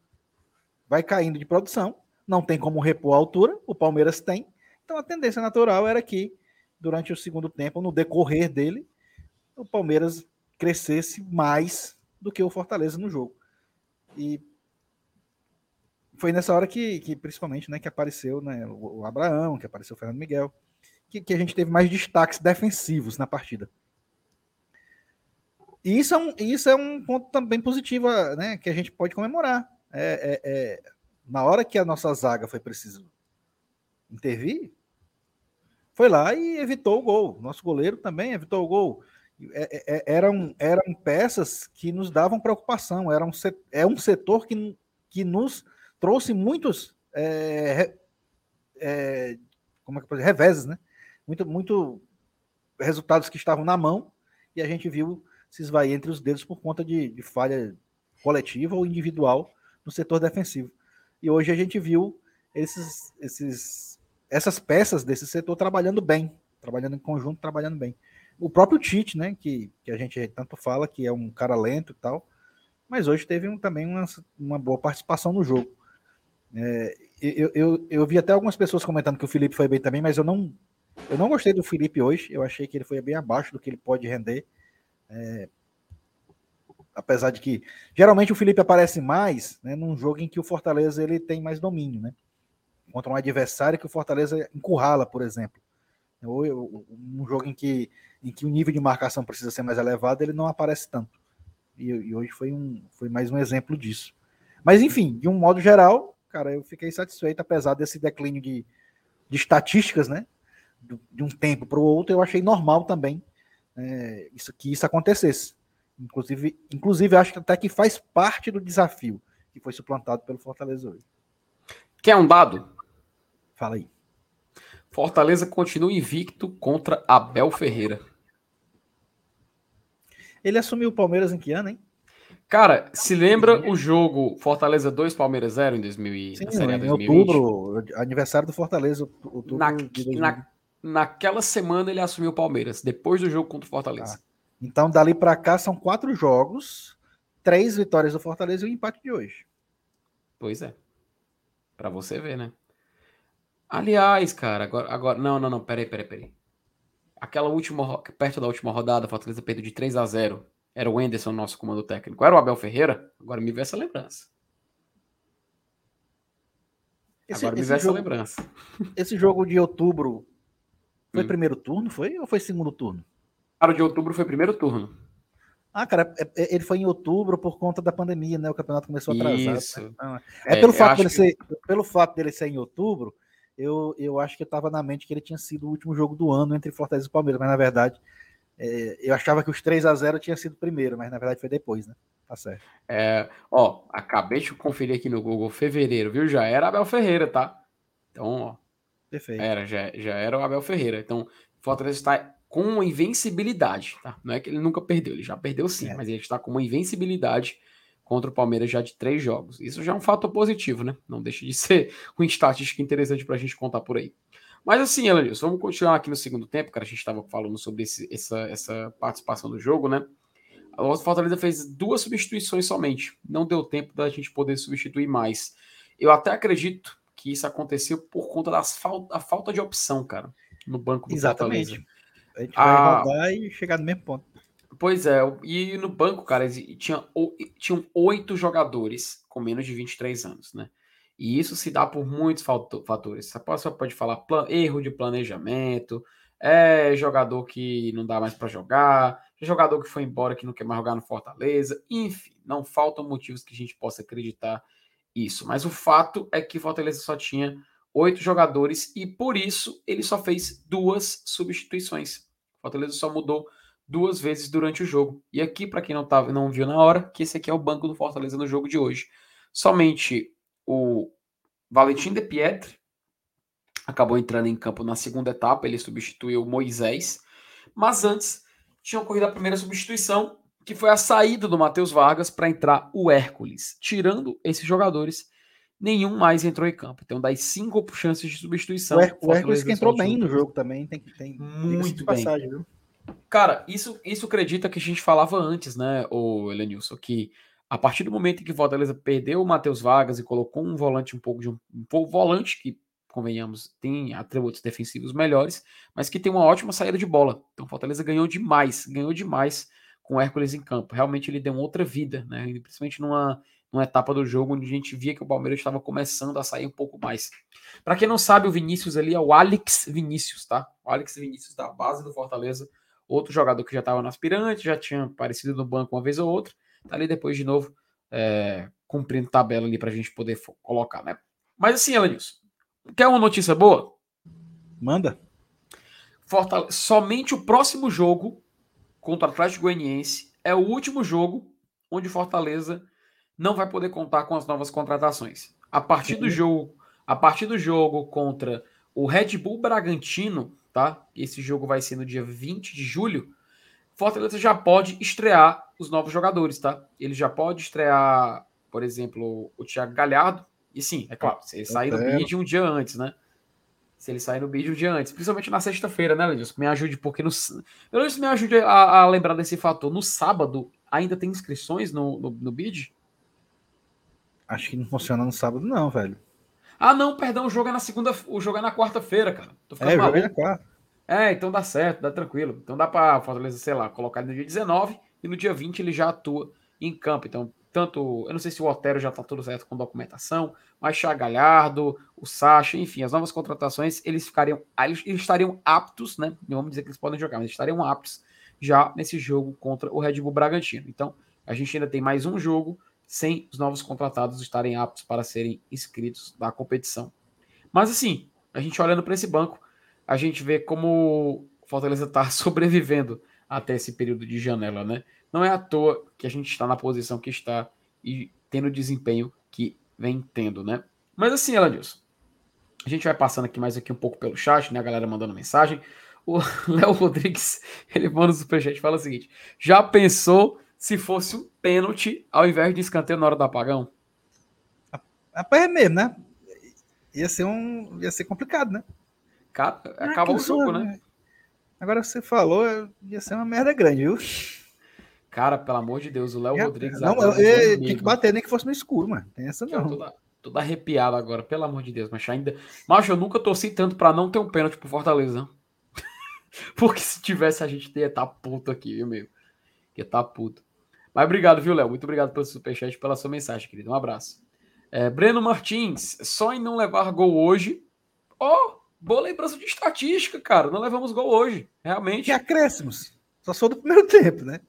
vai caindo de produção, não tem como repor a altura, o Palmeiras tem. Então a tendência natural era que durante o segundo tempo, no decorrer dele, o Palmeiras crescesse mais do que o Fortaleza no jogo. E foi nessa hora que, que principalmente, né, que apareceu né, o, Abraão, que apareceu o Fernando Miguel, que, que, a gente teve mais destaques defensivos na partida. E isso é um, isso é um ponto também positivo, né, que a gente pode comemorar. É, é, é, na hora que a nossa zaga foi preciso intervir, foi lá e evitou o gol. Nosso goleiro também evitou o gol. É, é, é eram, eram peças que nos davam preocupação. Era um, é um setor que, que nos trouxe muitos é, é, como é que pode reveses, né? Muito, muito resultados que estavam na mão e a gente viu se esvair entre os dedos por conta de, de falha coletiva ou individual no setor defensivo. E hoje a gente viu esses, esses, essas peças desse setor trabalhando bem, trabalhando em conjunto, trabalhando bem. O próprio Tite, né, que, que a gente tanto fala que é um cara lento e tal, mas hoje teve um, também uma, uma boa participação no jogo. É, eu, eu, eu vi até algumas pessoas comentando que o Felipe foi bem também, mas eu não, eu não gostei do Felipe hoje. Eu achei que ele foi bem abaixo do que ele pode render. É, apesar de que geralmente o Felipe aparece mais né, num jogo em que o Fortaleza ele tem mais domínio, né? Contra um adversário que o Fortaleza encurrala, por exemplo. Ou um jogo em que, em que o nível de marcação precisa ser mais elevado, ele não aparece tanto. E, e hoje foi, um, foi mais um exemplo disso. Mas enfim, de um modo geral, cara, eu fiquei satisfeito, apesar desse declínio de, de estatísticas, né? De um tempo para o outro, eu achei normal também é, isso, que isso acontecesse. Inclusive, inclusive, acho até que faz parte do desafio que foi suplantado pelo Fortaleza hoje. Quer um dado? Fala aí. Fortaleza continua invicto contra Abel Ferreira. Ele assumiu o Palmeiras em que ano, hein? Cara, se lembra o jogo Fortaleza 2, Palmeiras 0 em 2000, Sim, na em 2020? outubro, aniversário do Fortaleza. Outubro na, na, naquela semana ele assumiu o Palmeiras, depois do jogo contra o Fortaleza. Ah, então, dali para cá são quatro jogos, três vitórias do Fortaleza e o um empate de hoje. Pois é. Para você ver, né? Aliás, cara, agora, agora. Não, não, não, peraí, peraí, peraí. Aquela última. Perto da última rodada, a Fortaleza perdeu de 3 a 0 era o Enderson, nosso comando técnico. Era o Abel Ferreira? Agora me vê essa lembrança. Esse, Agora me vê essa lembrança. Esse jogo de outubro foi hum. primeiro turno, foi? Ou foi segundo turno? Claro, de outubro foi primeiro turno. Ah, cara, é- é- ele foi em outubro por conta da pandemia, né? O campeonato começou atrasado. Isso. né? Então, é, É, pelo fato dele que- ser, pelo fato dele ser em outubro, eu, eu acho que eu tava na mente que ele tinha sido o último jogo do ano entre Fortaleza e Palmeiras, mas na verdade é, eu achava que os 3 a 0 tinha sido primeiro, mas na verdade foi depois, né? Tá certo. É, ó, acabei de conferir aqui no Google fevereiro, viu? Já era Abel Ferreira, tá? Então, ó, Perfeito. era, já, já era o Abel Ferreira. Então, Fortaleza está com uma invencibilidade, tá? Não é que ele nunca perdeu, ele já perdeu sim, É. mas ele está com uma invencibilidade contra o Palmeiras já de três jogos. Isso já é um fator positivo, né? Não deixa de <laughs> ser uma estatística interessante pra gente contar por aí. Mas assim, Elenilson, vamos continuar aqui no segundo tempo, cara. A gente estava falando sobre esse- essa, essa participação do jogo, né? O Fortaleza fez duas substituições somente. Não deu tempo da gente poder substituir mais. Eu até acredito que isso aconteceu por conta da falta de opção, cara, no banco do Exatamente. Fortaleza. A gente Ah. vai rodar e chegar no mesmo ponto. Pois é, e no banco, cara, tinha, tinham oito jogadores com menos de 23 anos, né? E isso se dá por muitos fato- fatores. Você pode, falar erro de planejamento, é jogador que não dá mais para jogar, é jogador que foi embora que não quer mais jogar no Fortaleza, enfim, não faltam motivos que a gente possa acreditar isso. Mas o fato é que Fortaleza só tinha oito jogadores e por isso ele só fez duas substituições. Fortaleza só mudou duas vezes durante o jogo. E aqui, para quem não, tava, não viu na hora, que esse aqui é o banco do Fortaleza no jogo de hoje. Somente o Valentim de Pietri acabou entrando em campo na segunda etapa, ele substituiu o Moisés. Mas antes, tinha ocorrido a primeira substituição, que foi a saída do Matheus Vargas para entrar o Hércules. Tirando esses jogadores, nenhum mais entrou em campo. Então, das cinco chances de substituição. O, Her o Hércules que entrou bem no jogo também, tem que tem Muito bem. passagem, viu? Cara, isso, isso acredita que a gente falava antes, né, o Elenilson, que a partir do momento em que o Fortaleza perdeu o Matheus Vargas e colocou um volante um pouco de um, um pouco volante que convenhamos tem atributos defensivos melhores, mas que tem uma ótima saída de bola. Então Fortaleza ganhou demais, ganhou demais com o Hércules em campo. Realmente ele deu outra vida, né? Principalmente numa numa etapa do jogo onde a gente via que o Palmeiras estava começando a sair um pouco mais. Para quem não sabe, o Vinícius ali é o Alex Vinícius, tá? O Alex Vinícius da base do Fortaleza outro jogador que já estava no aspirante, já tinha aparecido no banco uma vez ou outra, tá ali depois de novo é, cumprindo tabela ali para a gente poder colocar, né? Mas assim, Elenilson, quer uma notícia boa? Manda. Fortaleza, somente o próximo jogo contra o Atlético Goianiense é o último jogo onde Fortaleza não vai poder contar com as novas contratações. A partir do jogo, a partir do jogo contra o Red Bull Bragantino, tá? Esse jogo vai ser no dia 20 de julho. Fortaleza já pode estrear os novos jogadores, tá? Ele já pode estrear, por exemplo, o Thiago Galhardo. E sim, é claro, se ele sair no bid um dia antes, né? Se ele sair no bid um dia antes, principalmente na sexta-feira, né, Lenilson? Me ajude, porque no. Pelo menos me ajude a, a, lembrar desse fator. No sábado, ainda tem inscrições no, no, no bid? Acho que não funciona no sábado, não, velho. Ah, não, perdão, o jogo é na segunda, o jogo é na quarta-feira, cara. Tô ficando é, maluco. É, na quarta. é, então dá certo, dá tranquilo. Então dá pra Fortaleza, sei lá, colocar ele no dia 19 e no dia 20 ele já atua em campo. Então, tanto, eu não sei se o Otero já tá tudo certo com documentação, mas Chá Galhardo, o Sacha, enfim, as novas contratações, eles ficariam, eles, eles estariam aptos, né? Não vamos dizer que eles podem jogar, mas eles estariam aptos já nesse jogo contra o Red Bull Bragantino. Então, a gente ainda tem mais um jogo sem os novos contratados estarem aptos para serem inscritos na competição. Mas assim, a gente olhando para esse banco, a gente vê como o Fortaleza está <laughs> sobrevivendo até esse período de janela, né? Não é à toa que a gente está na posição que está e tendo o desempenho que vem tendo, né? Mas assim, Eladilson, a gente vai passando aqui mais aqui um pouco pelo chat, né? A galera mandando mensagem. O <laughs> Léo Rodrigues, ele manda no superchat e fala o seguinte: já pensou se fosse um pênalti ao invés de escanteio na hora do apagão? Rapaz, é mesmo, né? Ia ser um. ia ser complicado, né? Cara, acabou o jogo, né? Agora você falou, ia ser uma merda grande, viu? Cara, pelo amor de Deus, o Léo Rodrigues. Não, eu, eu, tinha que bater nem que fosse no escuro, mano. Tem essa não. Tô, tô arrepiado agora, pelo amor de Deus. Mas ainda. Mas eu nunca torci tanto pra não ter um pênalti pro Fortaleza. <laughs> Porque se tivesse, a gente ia estar tá puto aqui, viu, meu? Ia tá puto. Mas obrigado, viu, Léo? Muito obrigado pelo superchat e pela sua mensagem, querido. Um abraço. É, Breno Martins, só em não levar gol hoje. Ó, oh, boa lembrança de estatística, cara. Não levamos gol hoje, realmente. E acréscimos. Só sou do primeiro tempo, né?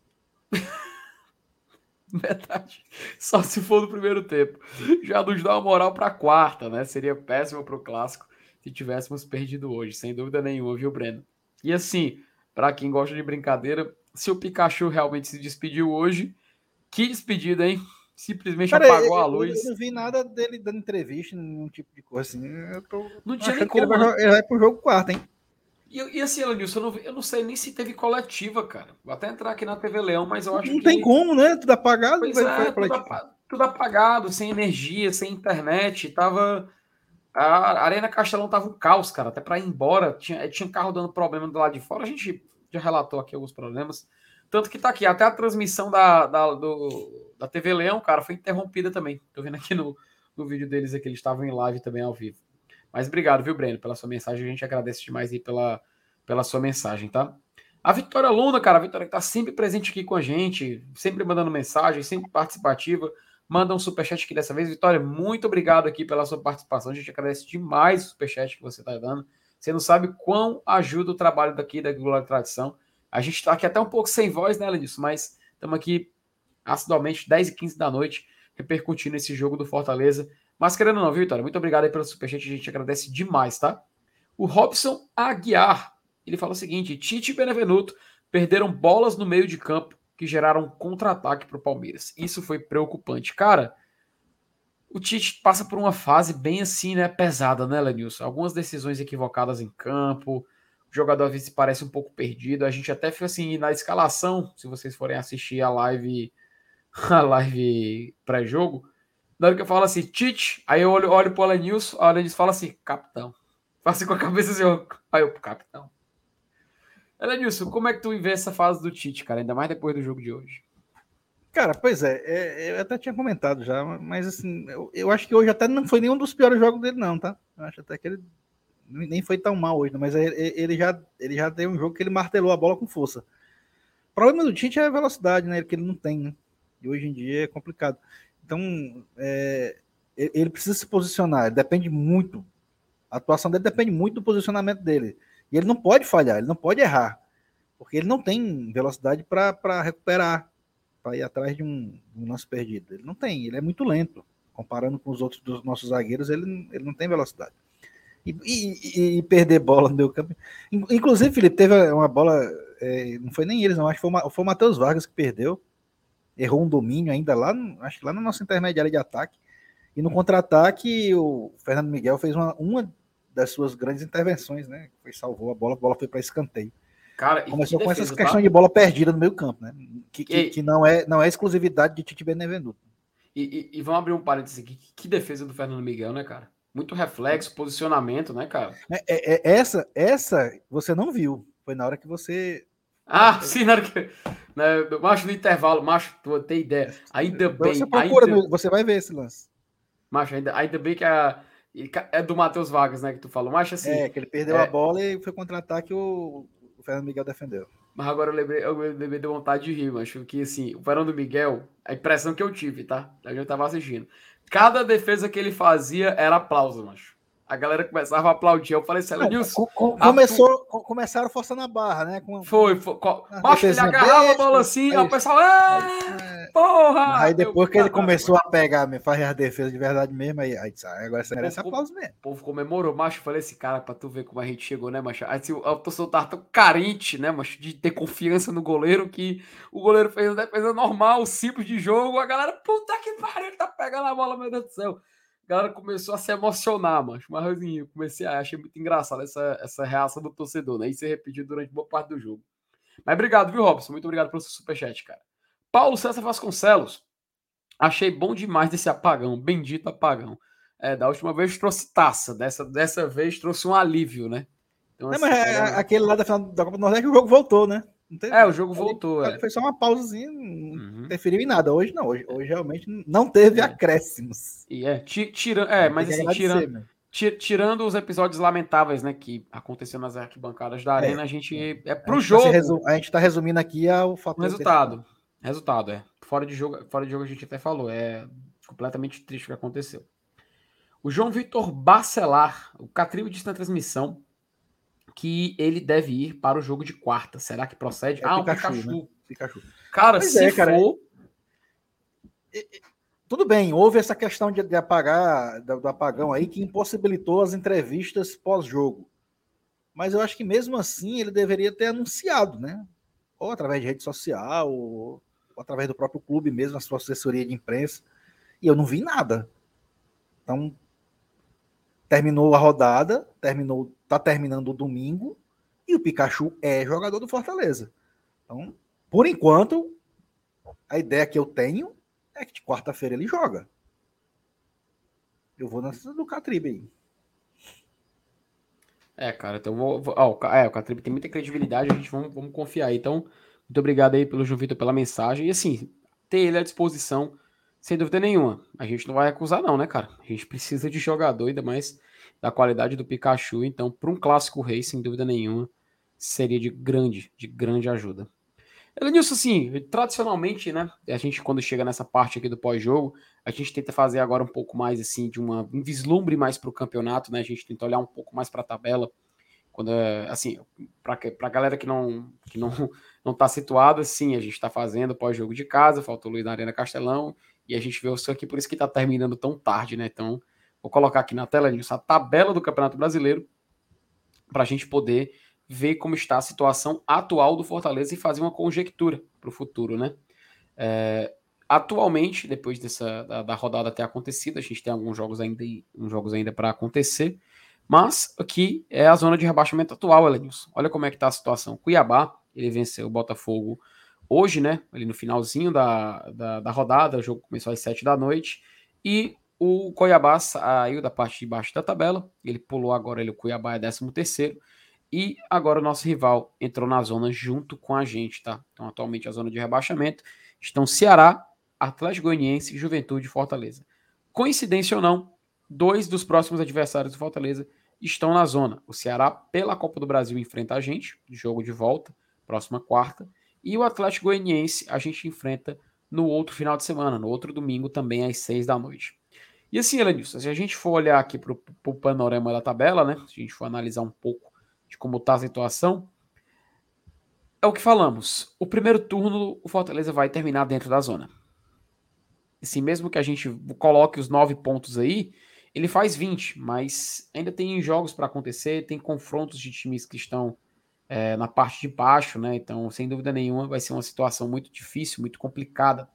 <laughs> Metade. Só se for no primeiro tempo. Já nos dá uma moral para quarta, né? Seria péssimo para o clássico se tivéssemos perdido hoje, sem dúvida nenhuma, viu, Breno? E assim, para quem gosta de brincadeira, se o Pikachu realmente se despediu hoje, que despedida, hein? Simplesmente Cara, apagou eu, a luz. Eu não vi nada dele dando entrevista, nenhum tipo de coisa assim. Tô... Não tinha nem como. Ele vai, ele vai pro jogo quarto, hein? E, e assim, Elenilson, eu não, eu não sei nem se teve coletiva, cara. Vou até entrar aqui na TV Leão, mas eu acho não que. Não tem como, né? Tudo apagado. Pois vai, é, tudo, apagado, tudo, apagado, sem energia, sem internet. Tava. A Arena Castelão tava um caos, cara. Até para ir embora. Tinha, tinha carro dando problema do lado de fora. A gente já relatou aqui alguns problemas. Tanto que tá aqui, até a transmissão da, da, do, da TV Leão, cara, foi interrompida também. Tô vendo aqui no, no vídeo deles aqui, eles estavam em live também ao vivo. Mas obrigado, viu, Breno, pela sua mensagem. A gente agradece demais aí pela, pela sua mensagem, tá? A Vitória Luna, cara, a Vitória que tá sempre presente aqui com a gente, sempre mandando mensagem, sempre participativa. Manda um superchat aqui dessa vez. Vitória, muito obrigado aqui pela sua participação. A gente agradece demais o superchat que você tá dando. Você não sabe quão ajuda o trabalho daqui da Glória Tradição. A gente tá aqui até um pouco sem voz, né, disso, mas estamos aqui assiduamente, 10 e 15 da noite, repercutindo esse jogo do Fortaleza. Mas querendo ou não, viu, Vitória? Muito obrigado aí pelo superchat, a gente agradece demais, tá? O Robson Aguiar, ele fala o seguinte: Tite e Benevenuto perderam bolas no meio de campo que geraram um contra-ataque para o Palmeiras. Isso foi preocupante. Cara, o Tite passa por uma fase bem assim, né? Pesada, né, Lenilson? Algumas decisões equivocadas em campo. O jogador às vezes parece um pouco perdido. A gente até fica assim, na escalação, se vocês forem assistir a live, <laughs> a live pré-jogo, na hora que eu falo assim, Tite, aí eu olho, olho pro Alenilson, o Alenilson fala assim, capitão. Faço assim com a cabeça assim, aí eu, capitão. Alenilson, como é que tu vê essa fase do Tite, cara? Ainda mais depois do jogo de hoje. Cara, pois é, é, eu até tinha comentado já, mas assim, eu, eu, acho que hoje até não foi nenhum dos piores jogos dele, não, tá? Eu acho até que ele nem foi tão mal hoje, mas ele, ele, já, ele já tem um jogo que ele martelou a bola com força. O problema do Tite é a velocidade, né? Que ele não tem, né? E hoje em dia é complicado. Então, é, ele precisa se posicionar, depende muito. A atuação dele depende muito do posicionamento dele. E ele não pode falhar, ele não pode errar, porque ele não tem velocidade para recuperar, para ir atrás de um, um lance perdido. Ele não tem, ele é muito lento. Comparando com os outros dos nossos zagueiros, ele, ele não tem velocidade. E, e, e perder bola no meu campo. Inclusive, Felipe, teve uma bola, é, não foi nem eles, não, acho que foi, o Matheus Vargas que perdeu errou um domínio ainda lá, acho que lá na nossa intermediária de ataque. E no contra-ataque, o Fernando Miguel fez uma, uma das suas grandes intervenções, né? Foi salvou a bola, a bola foi para escanteio. Cara, Começou com defesa, essa questão tá? de bola perdida no meio campo, né? Que, que, que, não, é, não é exclusividade de Tite Benevenuto. E, e, e, vamos abrir um parênteses aqui. Que defesa do Fernando Miguel, né, cara? Muito reflexo, posicionamento, né, cara? É, é, é, essa, essa você não viu. Foi na hora que você ah, <laughs> sim, na hora que. Né, macho no intervalo, macho, tu tem ideia. Ainda bem. Você procura, ainda, você vai ver esse lance. Macho, ainda, ainda bem que a, é do Matheus Vargas, né? Que tu falou. Macho, assim. É, que ele perdeu é... a bola e foi contra-ataque o, o Fernando Miguel defendeu. Mas agora eu lembrei, eu lembrei de vontade de rir, macho. Que assim, o Fernando Miguel, a impressão que eu tive, tá? A gente tava assistindo. Cada defesa que ele fazia era aplauso, macho a galera começava a aplaudir. Eu falei, Célio Nilson. Começou, tu... Começaram forçando a barra, né? Com... Foi, foi. Macho, ele agarrava a bola assim, aí o pessoal. É, porra! Aí depois que ele começou a pegar, me fazer a defesa de verdade mesmo, aí, aí agora você merece aplauso mesmo. O povo comemorou, macho. Eu falei, esse cara, pra tu ver como a gente chegou, né, macho? Aí assim, o torcedor tava tão carente, né, macho, de ter confiança no goleiro, que o goleiro fez uma defesa normal, simples de jogo. A galera, puta que pariu, ele tá pegando a bola, meu Deus do céu galera começou a se emocionar, mas, mas assim, eu comecei a achei muito engraçado essa, essa reação do torcedor, né? Isso se repetiu durante boa parte do jogo. Mas obrigado, viu, Robson? Muito obrigado pelo seu superchat, cara. Paulo César Vasconcelos. Achei bom demais desse apagão, bendito apagão. É, da última vez trouxe taça, dessa, dessa vez trouxe um alívio, né? Então, assim, mas é, aquele lá da final da Copa do Nordeste, o jogo voltou, né? Teve, é, o jogo voltou. É. Foi só uma pausazinha, não uhum. interferiu em nada. Hoje não, hoje, hoje realmente não teve é. acréscimos. E é, tira, é mas assim, tirando, tirando os episódios lamentáveis, né, que aconteceram nas arquibancadas da é, Arena, a gente é, é pro a gente tá jogo. Tá a gente está resumindo aqui ao fator. Resultado. Dele. Resultado, é. Fora de jogo, fora de jogo a gente até falou, é completamente triste o que aconteceu. O João Vitor Bacelar, o Catril disse na transmissão que ele deve ir para o jogo de quarta. Será que procede? É ah, Pikachu, o Pikachu. Né? Pikachu. Cara, pois se é, cara. for. tudo bem, houve essa questão de, de apagar, do, do, apagão aí, que impossibilitou as entrevistas pós-jogo. Mas eu acho que mesmo assim ele deveria ter anunciado, né? Ou através de rede social, ou, ou através do próprio clube mesmo, a sua assessoria de imprensa. E eu não vi nada. Então, terminou a rodada, terminou, tá terminando o domingo, e o Pikachu é jogador do Fortaleza. Então, por enquanto, a ideia que eu tenho é que de quarta-feira ele joga. Eu vou nessa do Catribe aí. É, cara, então vou. vou ó, é, o Catribe tem muita credibilidade, a gente vamos, vamos confiar. Então, muito obrigado aí pelo João Vitor pela mensagem. E assim, ter ele à disposição, sem dúvida nenhuma. A gente não vai acusar, não, né, cara? A gente precisa de jogador, ainda mais da qualidade do Pikachu. Então, para um clássico rei, sem dúvida nenhuma, seria de grande, de grande ajuda. Elenilson, assim, tradicionalmente, né, a gente quando chega nessa parte aqui do pós-jogo, a gente tenta fazer agora um pouco mais, assim, de uma, um vislumbre mais para o campeonato, né, a gente tenta olhar um pouco mais para a tabela, quando, é, assim, para a galera que não que não <laughs> não está situada, sim, a gente está fazendo pós-jogo de casa, faltou o Luiz na Arena Castelão, e a gente vê isso aqui, por isso que está terminando tão tarde, né, então, vou colocar aqui na tela, a tabela do Campeonato Brasileiro, para a gente poder ver como está a situação atual do Fortaleza e fazer uma conjectura para o futuro, né? É, atualmente, depois dessa da, da, rodada ter acontecido, a gente tem alguns jogos ainda, jogos ainda para acontecer, mas aqui é a zona de rebaixamento atual, Elenilson. Olha como é que está a situação. Cuiabá, ele venceu o Botafogo hoje, né? Ali no finalzinho da, da, da rodada, o jogo começou às 7 da noite, e o Cuiabá saiu da parte de baixo da tabela, ele pulou agora, ele, o Cuiabá é 13 terceiro, e agora o nosso rival entrou na zona junto com a gente, tá? Então, atualmente a zona de rebaixamento estão Ceará, Atlético Goianiense, Juventude e Fortaleza. Coincidência ou não, dois dos próximos adversários do Fortaleza estão na zona. O Ceará, pela Copa do Brasil, enfrenta a gente, jogo de volta, próxima quarta. E o Atlético Goianiense a gente enfrenta no outro final de semana, no outro domingo, também às seis da noite. E assim, Elenilson, se a gente for olhar aqui para o panorama da tabela, né? Se a gente for analisar um pouco de como está a situação, é o que falamos. O primeiro turno, o Fortaleza vai terminar dentro da zona. Assim, mesmo que a gente coloque os nove pontos aí, ele faz 20, mas ainda tem jogos para acontecer, tem confrontos de times que estão é, na parte de baixo, né? Então, sem dúvida nenhuma, vai ser uma situação muito difícil, muito complicada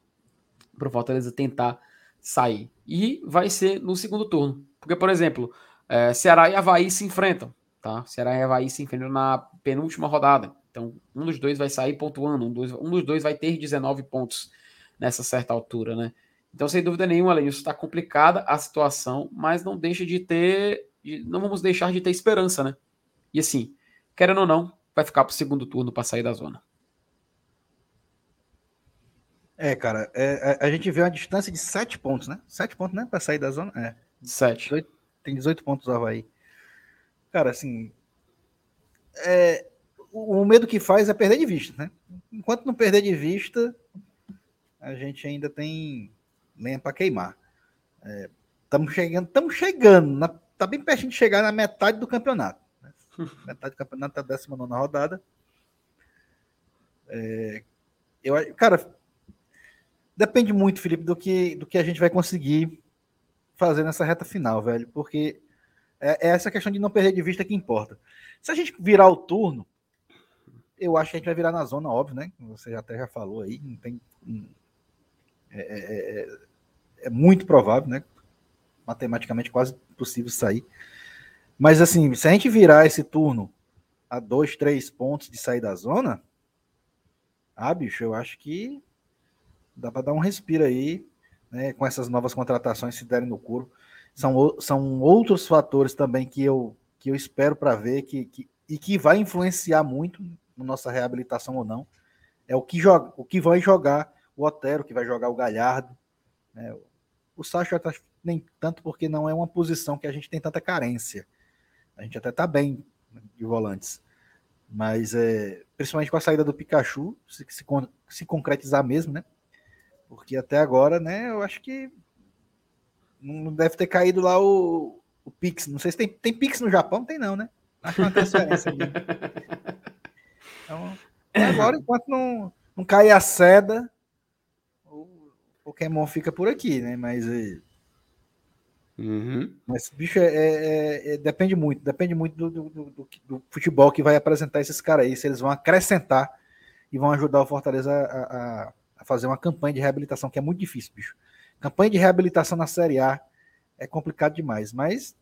para o Fortaleza tentar sair. E vai ser no segundo turno. Porque, por exemplo, é, Ceará e Havaí se enfrentam. Tá? Ceará e Havaí se enfrentam na penúltima rodada. Então, um dos dois vai sair pontuando, um dos, um dos dois vai ter 19 pontos nessa certa altura, né? Então, sem dúvida nenhuma, disso, está complicada a situação, mas não deixa de ter. Não vamos deixar de ter esperança, né? E assim, querendo ou não, vai ficar para o segundo turno para sair da zona. É, cara, é, a, a, gente vê uma distância de 7 pontos, né? 7 pontos, né? Para sair da zona? É. 7. tem 18 pontos o Havaí. Cara, assim. É, o, o medo que faz é perder de vista, né? Enquanto não perder de vista, a gente ainda tem lenha para queimar. Estamos é, chegando, estamos chegando, na, tá bem pertinho de chegar na metade do campeonato. Metade do campeonato tá 19 rodada. É, eu, cara, depende muito, Felipe, do que, do que a gente vai conseguir fazer nessa reta final, velho, porque é, é essa questão de não perder de vista que importa. Se a gente virar o turno, eu acho que a gente vai virar na zona, óbvio, né? Você até já falou aí, não tem. É, é, é, é muito provável, né? Matematicamente quase possível sair. Mas assim, se a gente virar esse turno a dois, três pontos de sair da zona, ah, bicho, eu acho que dá para dar um respiro aí, né? Com essas novas contratações se derem no couro são, são outros fatores também que eu, que eu espero para ver que, que, e que vai influenciar muito na nossa reabilitação ou não. É o que, joga, o que vai jogar o Otero, que vai jogar o Galhardo. Né? O Sacha tá, nem tanto porque não é uma posição que a gente tem tanta carência. A gente até está bem de volantes. Mas é, principalmente com a saída do Pikachu, se, se, se concretizar mesmo, né? Porque até agora, né, eu acho que não deve ter caído lá o, o Pix. Não sei se tem, tem Pix no Japão, tem não, né? Acho uma transferência ali. Então, agora, enquanto não, não cair a seda, o Pokémon fica por aqui, né? Mas é, Uhum. Mas, bicho, é, é- é- depende muito, depende muito do, do- do- do- do futebol que vai apresentar esses caras aí, se eles vão acrescentar e vão ajudar o Fortaleza a, a- a fazer uma campanha de reabilitação, que é muito difícil, bicho. Campanha de reabilitação na Série A é complicado demais, mas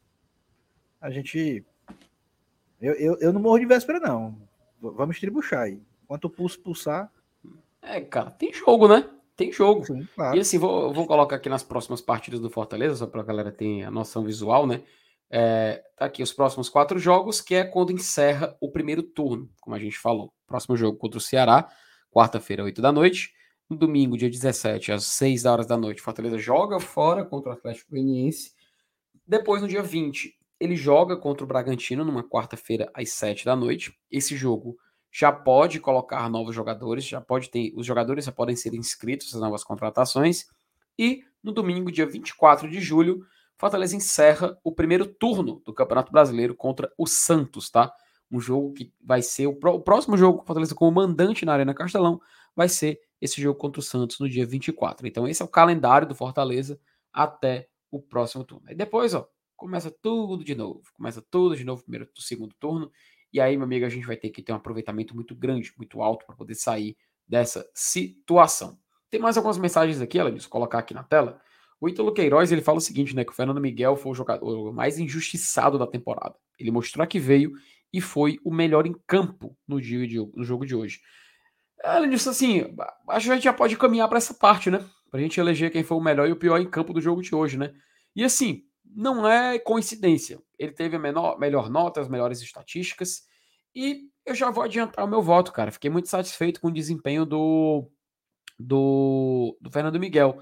a gente. Eu, eu, eu não morro de véspera, não. Vamos tribuchar aí. Enquanto o pulso pulsar, É, cara, tem jogo, né? Tem jogo. sim, E claro. assim, vou, vou colocar aqui nas próximas partidas do Fortaleza, só para a galera ter a noção visual, né? É, tá aqui os próximos quatro jogos, que é quando encerra o primeiro turno, como a gente falou. Próximo jogo contra o Ceará, quarta-feira, 8 da noite. No domingo, dia 17, às 6 horas da noite, Fortaleza joga fora contra o Atlético Goianiense. Depois, no dia 20, ele joga contra o Bragantino, numa quarta-feira, às 7 da noite. Esse jogo já pode colocar novos jogadores, já pode ter, os jogadores já podem ser inscritos nas novas contratações. E no domingo, dia 24 de julho, Fortaleza encerra o primeiro turno do Campeonato Brasileiro contra o Santos, tá? Um jogo que vai ser o, o próximo jogo com Fortaleza como mandante na Arena Castelão, vai ser esse jogo contra o Santos no dia 24. Então esse é o calendário do Fortaleza até o próximo turno. E depois, ó, começa tudo de novo. Começa tudo de novo, primeiro, segundo turno. E aí, meu amigo, a gente vai ter que ter um aproveitamento muito grande, muito alto, para poder sair dessa situação. Tem mais algumas mensagens aqui, Alanis, colocar aqui na tela. O Ítalo Queiroz, ele fala o seguinte, né, que o Fernando Miguel foi o jogador mais injustiçado da temporada. Ele mostrou que veio e foi o melhor em campo no, dia de, no jogo de hoje. Alanis, assim, acho que a gente já pode caminhar para essa parte, né? Pra gente eleger quem foi o melhor e o pior em campo do jogo de hoje, né? E assim, não é coincidência. Ele teve a menor, melhor nota, as melhores estatísticas. E eu já vou adiantar o meu voto, cara. Fiquei muito satisfeito com o desempenho do, do, do Fernando Miguel.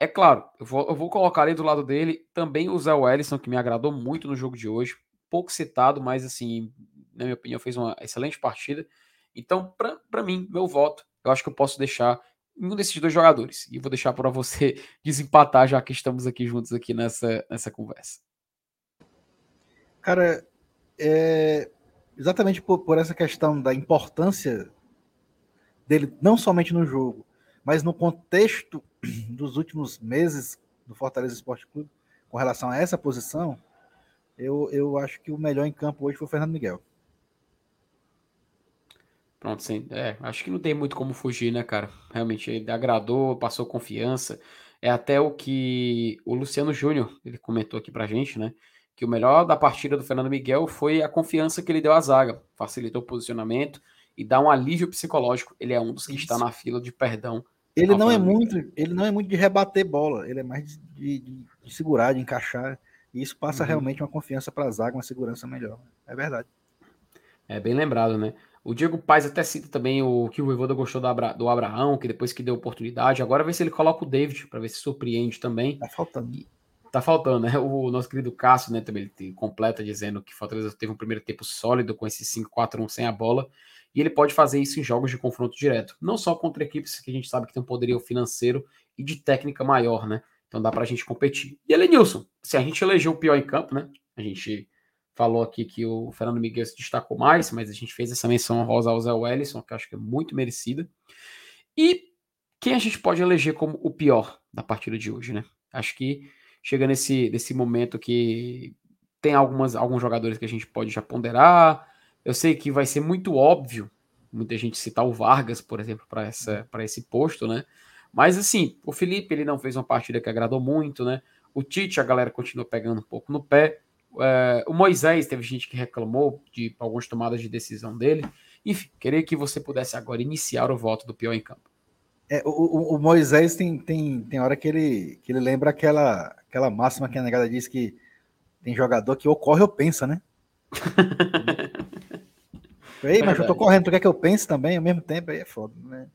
É claro, eu vou, eu vou colocar ali do lado dele também o Zé Wellison, que me agradou muito no jogo de hoje. Pouco citado, mas assim, na minha opinião, fez uma excelente partida. Então, para mim, meu voto, eu acho que eu posso deixar um desses dois jogadores. E vou deixar para você <laughs> desempatar, já que estamos aqui juntos aqui nessa, nessa conversa. Cara, é, exatamente por, por essa questão da importância dele, não somente no jogo, mas no contexto <clears throat> dos últimos meses do Fortaleza Esporte Clube, com relação a essa posição, eu, eu acho que o melhor em campo hoje foi o Fernando Miguel. Pronto, sim. É, acho que não tem muito como fugir, né, cara? Realmente, ele agradou, passou confiança. É até o que o Luciano Júnior, ele comentou aqui pra gente, né? Que o melhor da partida do Fernando Miguel foi a confiança que ele deu à zaga. Facilitou o posicionamento e dá um alívio psicológico. Ele é um dos que está na fila de perdão. Ele não é muito, ele não é muito de rebater bola, ele é mais de, de- de segurar, de encaixar. E isso passa Uhum. realmente uma confiança para a zaga, uma segurança melhor. É verdade. É bem lembrado, né? O Diego Paz até cita também o que o Voivoda gostou do, Abra- do Abraão, que depois que deu oportunidade. Agora vê se ele coloca o David, para ver se surpreende também. Tá faltando. Tá faltando, né? O nosso querido Cássio, né, também ele completa dizendo que Fortaleza teve um primeiro tempo sólido com esse 5-4-1 sem a bola, e ele pode fazer isso em jogos de confronto direto, não só contra equipes que a gente sabe que tem um poderio financeiro e de técnica maior, né? Então dá pra gente competir. E Elenilson, se a gente elegeu o pior em campo, né? A gente falou aqui que o Fernando Miguel se destacou mais, mas a gente fez essa menção rosa ao Zé Wellison, que acho que é muito merecida. E quem a gente pode eleger como o pior da partida de hoje, né? Acho que chega nesse, nesse momento que tem algumas, alguns jogadores que a gente pode já ponderar. Eu sei que vai ser muito óbvio muita gente citar o Vargas, por exemplo, para esse posto, né? Mas assim, o Felipe ele não fez uma partida que agradou muito, né? O Tite, a galera continua pegando um pouco no pé. É, o Moisés, teve gente que reclamou de algumas tomadas de decisão dele. Enfim, queria que você pudesse agora iniciar o voto do pior em campo. É, o, o- Moisés tem, tem, tem hora que ele, que ele lembra aquela, aquela máxima que a negada diz que tem jogador que ou corre ou pensa, né? <laughs> Ei, mas eu tô correndo, tu quer que eu pense também ao mesmo tempo? Aí é foda, né?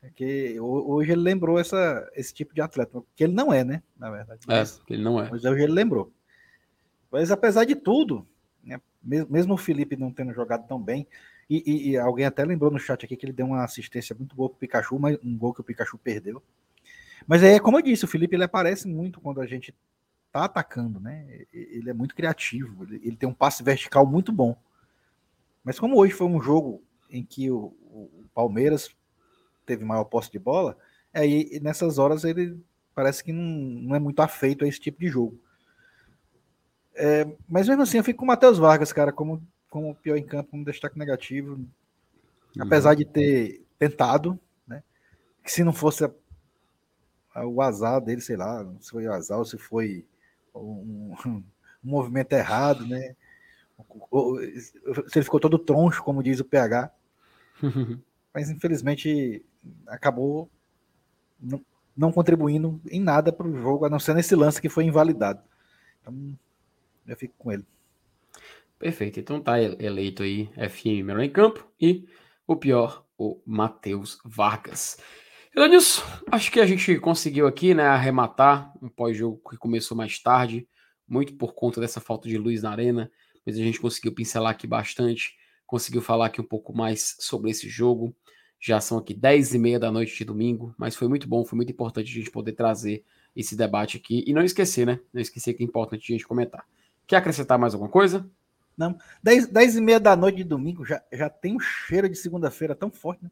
Porque ho- hoje ele lembrou essa, esse tipo de atleta, que ele não é, né? Na verdade. É, Mas, ele não é. mas hoje ele lembrou. Mas apesar de tudo, né, mes- mesmo o Felipe não tendo jogado tão bem, e, e- e alguém até lembrou no chat aqui que ele deu uma assistência muito boa pro Pikachu, mas um gol que o Pikachu perdeu. Mas é como eu disse, o Felipe ele aparece muito quando a gente tá atacando, né? Ele é muito criativo, ele, ele tem um passe vertical muito bom. Mas como hoje foi um jogo em que o, o Palmeiras teve maior posse de bola, Aí nessas horas ele parece que não, não é muito afeito a esse tipo de jogo. É, mas mesmo assim, eu fico com o Matheus Vargas, cara, como, como pior em campo, como destaque negativo. Uhum. Apesar de ter tentado, né? Que se não fosse a, a, o azar dele, sei lá, se foi o azar ou se foi um, um movimento errado, né? Se ele ficou todo troncho, como diz o PH. <laughs> Mas infelizmente acabou não, não contribuindo em nada para o jogo, a não ser nesse lance que foi invalidado. Então, eu fico com ele. Perfeito. Então tá eleito aí FM melhor em campo e o pior, o Matheus Vargas. Elenilson, acho que a gente conseguiu aqui, né, arrematar um pós-jogo que começou mais tarde, muito por conta dessa falta de luz na arena, mas a gente conseguiu pincelar aqui bastante, conseguiu falar aqui um pouco mais sobre esse jogo. Já são aqui 10 e meia da noite de domingo, mas foi muito bom, foi muito importante a gente poder trazer esse debate aqui e não esquecer, né? Não esquecer que é importante a gente comentar. Quer acrescentar mais alguma coisa? Não. 10, 10 e meia da noite de domingo já, já tem um cheiro de segunda-feira tão forte, né?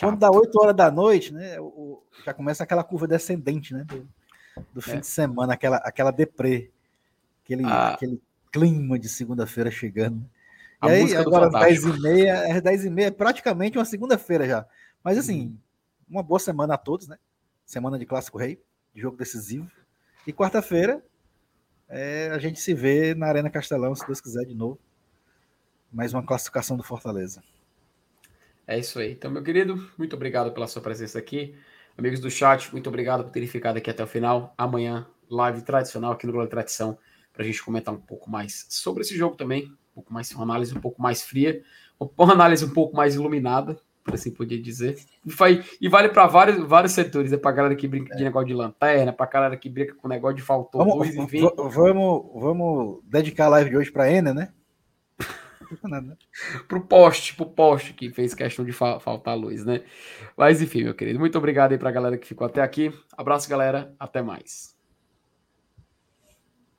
Quando dá 8 horas da noite, né? O, já começa aquela curva descendente, né? Do, do fim é. de semana, aquela, aquela deprê. Aquele, ah. aquele clima de segunda-feira chegando. E a aí, agora 10 e meia, é 10 e meia, é praticamente uma segunda-feira já. Mas assim, hum. uma boa semana a todos, né? Semana de Clássico Rei, de jogo decisivo. E quarta-feira, é, a gente se vê na Arena Castelão, se Deus quiser, de novo. Mais uma classificação do Fortaleza. É isso aí. Então, meu querido, muito obrigado pela sua presença aqui. Amigos do chat, muito obrigado por terem ficado aqui até o final. Amanhã, live tradicional aqui no Globo Tradição, para a gente comentar um pouco mais sobre esse jogo também. Um pouco mais, uma análise um pouco mais fria, uma análise um pouco mais iluminada, por assim podia dizer. E vale para vários, vários setores, é para galera que brinca de negócio de lanterna, para galera que brinca com negócio de faltou vamos, luz, enfim. Vamos, vamos dedicar a live de hoje para Ena, né? Nada. <laughs> pro poste, pro poste que fez questão de fa faltar luz, né? Mas enfim, meu querido, muito obrigado aí pra galera que ficou até aqui. Abraço, galera. Até mais.